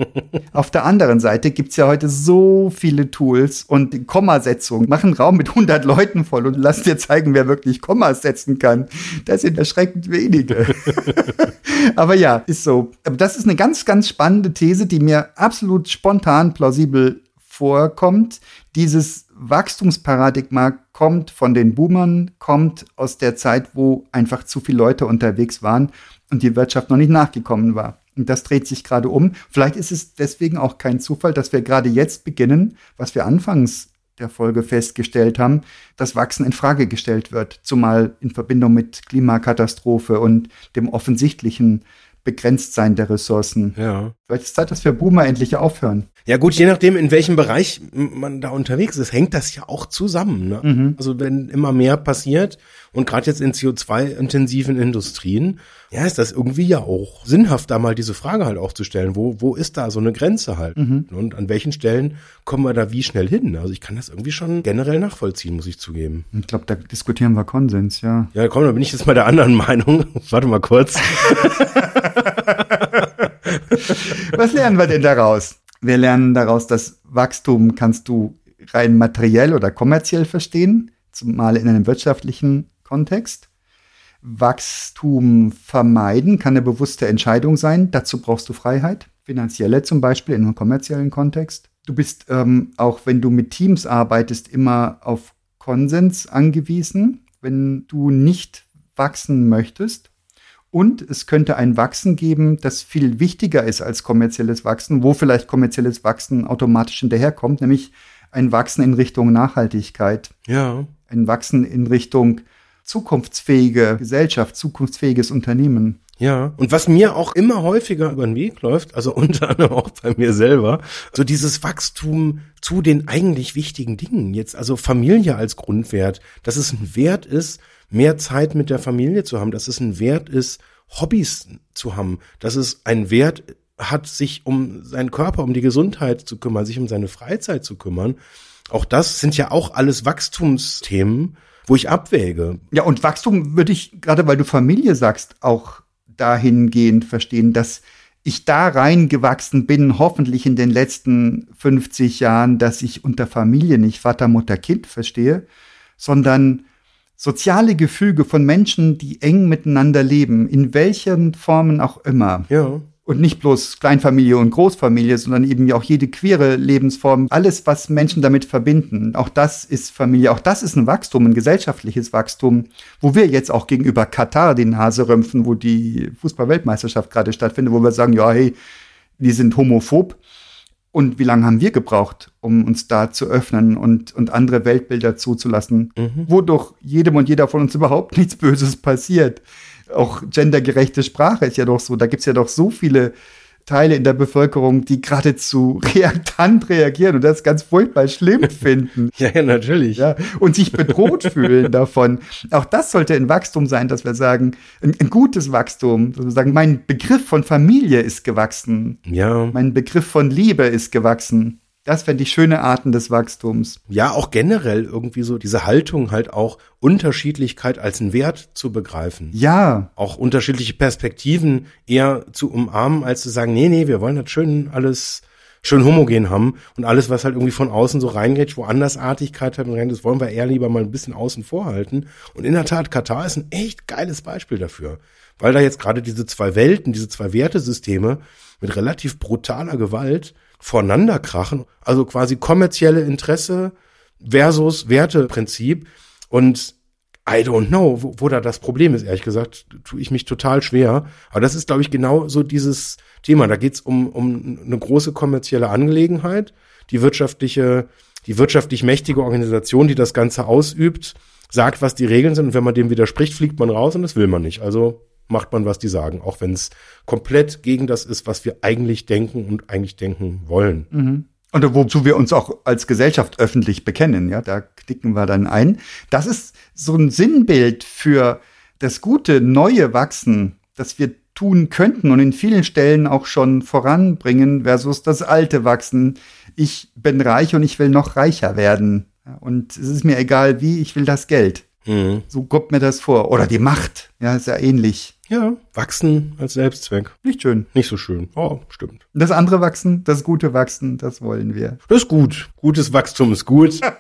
*laughs* Auf der anderen Seite gibt's ja heute so viele Tools und die Kommasetzung machen einen Raum mit 100 Leuten voll und lass dir zeigen, wer wirklich Kommas setzen kann. Das sind erschreckend wenige. *laughs* Aber ja, ist so. Aber das ist eine ganz, ganz spannende These, die mir absolut spontan plausibel vorkommt. Dieses Wachstumsparadigma kommt von den Boomern, kommt aus der Zeit, wo einfach zu viele Leute unterwegs waren und die Wirtschaft noch nicht nachgekommen war. Und das dreht sich gerade um. Vielleicht ist es deswegen auch kein Zufall, dass wir gerade jetzt beginnen, was wir anfangs der Folge festgestellt haben, dass Wachsen in Frage gestellt wird, zumal in Verbindung mit Klimakatastrophe und dem offensichtlichen Begrenztsein der Ressourcen. Ja. Vielleicht ist Zeit, dass wir Boomer endlich aufhören. Ja gut, je nachdem, in welchem Bereich man da unterwegs ist, hängt das ja auch zusammen. Ne? Also wenn immer mehr passiert und gerade jetzt in CO2-intensiven Industrien, ja, ist das irgendwie ja auch sinnhaft, da mal diese Frage halt auch zu stellen, wo, wo ist da so eine Grenze halt? Und an welchen Stellen kommen wir da wie schnell hin? Also ich kann das irgendwie schon generell nachvollziehen, muss ich zugeben. Ich glaube, da diskutieren wir Konsens, ja. Ja, komm, da bin ich jetzt mal der anderen *laughs* Meinung. Warte mal kurz. *laughs* Was lernen wir denn daraus? Wir lernen daraus, dass Wachstum kannst du rein materiell oder kommerziell verstehen, zumal in einem wirtschaftlichen Kontext. Wachstum vermeiden kann eine bewusste Entscheidung sein. Dazu brauchst du Freiheit, finanzielle zum Beispiel in einem kommerziellen Kontext. Du bist ähm, auch, wenn du mit Teams arbeitest, immer auf Konsens angewiesen, wenn du nicht wachsen möchtest. Und es könnte ein Wachsen geben, das viel wichtiger ist als kommerzielles Wachsen, wo vielleicht kommerzielles Wachsen automatisch hinterherkommt, nämlich ein Wachsen in Richtung Nachhaltigkeit, Ja. ein Wachsen in Richtung zukunftsfähige Gesellschaft, zukunftsfähiges Unternehmen. Ja, und was mir auch immer häufiger über den Weg läuft, also *laughs* unter anderem auch bei mir selber, so dieses Wachstum zu den eigentlich wichtigen Dingen. Jetzt also Familie als Grundwert, dass es ein Wert ist, mehr Zeit mit der Familie zu haben, dass es ein Wert ist, Hobbys zu haben, dass es ein Wert hat, sich um seinen Körper, um die Gesundheit zu kümmern, sich um seine Freizeit zu kümmern. Auch das sind ja auch alles Wachstumsthemen, wo ich abwäge. Ja, und Wachstum würde ich, gerade weil du Familie sagst, auch dahingehend verstehen, dass ich da reingewachsen bin, hoffentlich in den letzten 50 Jahren, dass ich unter Familie nicht Vater, Mutter, Kind verstehe, sondern soziale Gefüge von Menschen, die eng miteinander leben, in welchen Formen auch immer. Ja. Und nicht bloß Kleinfamilie und Großfamilie, sondern eben auch jede queere Lebensform, alles, was Menschen damit verbinden. Auch das ist Familie, auch das ist ein Wachstum, ein gesellschaftliches Wachstum, wo wir jetzt auch gegenüber Katar die Nase rümpfen, wo die Fußball-Weltmeisterschaft gerade stattfindet, wo wir sagen, ja, hey, die sind homophob. Und wie lange haben wir gebraucht, um uns da zu öffnen und, und andere Weltbilder zuzulassen, wodurch jedem und jeder von uns *laughs* überhaupt nichts Böses passiert? Auch gendergerechte Sprache ist ja doch so. Da gibt's ja doch so viele Teile in der Bevölkerung, die geradezu reaktant reagieren und das ganz furchtbar schlimm *laughs* finden. Ja, ja, natürlich. Ja, und sich bedroht *laughs* fühlen davon. Auch das sollte ein Wachstum sein, dass wir sagen, ein, ein gutes Wachstum, dass wir sagen, mein Begriff von Familie ist gewachsen. Ja. Mein Begriff von Liebe ist gewachsen. Das wären die schöne Arten des Wachstums. Ja, auch generell irgendwie so diese Haltung halt auch Unterschiedlichkeit als einen Wert zu begreifen. Ja. Auch unterschiedliche Perspektiven eher zu umarmen, als zu sagen, nee, nee, wir wollen das schön alles schön homogen haben und alles, was halt irgendwie von außen so reingeht, wo Andersartigkeit hat, das wollen wir eher lieber mal ein bisschen außen vorhalten. Und in der Tat, Katar ist ein echt geiles Beispiel dafür. Weil da jetzt gerade diese zwei Welten, diese zwei Wertesysteme mit relativ brutaler Gewalt voneinander krachen. Also quasi kommerzielle Interesse versus Werteprinzip. Und I don't know, wo, wo da das Problem ist, ehrlich gesagt, tue ich mich total schwer. Aber das ist, glaube ich, genau so dieses Thema. Da geht's um, um eine große kommerzielle Angelegenheit. Die wirtschaftliche, die wirtschaftlich mächtige Organisation, die das Ganze ausübt, sagt, was die Regeln sind. Und wenn man dem widerspricht, fliegt man raus und das will man nicht. Also macht man, was die sagen, auch wenn es komplett gegen das ist, was wir eigentlich denken und eigentlich denken wollen. Mhm. Und wozu wir uns auch als Gesellschaft öffentlich bekennen, ja, da klicken wir dann ein. Das ist so ein Sinnbild für das gute neue Wachsen, das wir tun könnten und in vielen Stellen auch schon voranbringen versus das alte Wachsen. Ich bin reich und ich will noch reicher werden. Und es ist mir egal wie, ich will das Geld. Mhm. So kommt mir das vor. Oder die Macht. Ja, ist ja ähnlich. Ja, wachsen als Selbstzweck. Nicht schön. Nicht so schön. Oh, stimmt. Das andere Wachsen, das gute Wachsen, das wollen wir. Das ist gut. Gutes Wachstum ist gut. *laughs*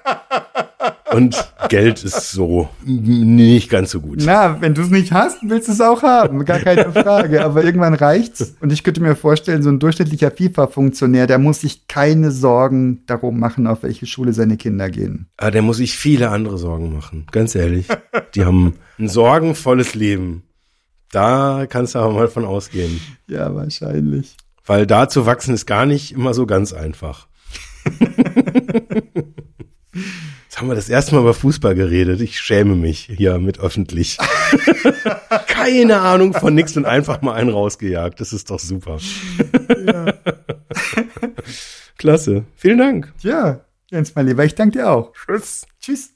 Und Geld ist so nicht ganz so gut. Na, wenn du es nicht hast, willst du es auch haben. Gar keine Frage. Aber irgendwann reicht's. Und ich könnte mir vorstellen, so ein durchschnittlicher FIFA-Funktionär, der muss sich keine Sorgen darum machen, auf welche Schule seine Kinder gehen. Ah, der muss sich viele andere Sorgen machen. Ganz ehrlich. Die haben ein sorgenvolles Leben. Da kannst du aber mal von ausgehen. Ja, wahrscheinlich. Weil da zu wachsen ist gar nicht immer so ganz einfach. *laughs* Jetzt haben wir das erste Mal über Fußball geredet. Ich schäme mich hier mit öffentlich. *laughs* Keine Ahnung von nix und einfach mal einen rausgejagt. Das ist doch super. Ja. *laughs* Klasse. Vielen Dank. Ja, Jens, mein Lieber, ich danke dir auch. Tschüss. Tschüss.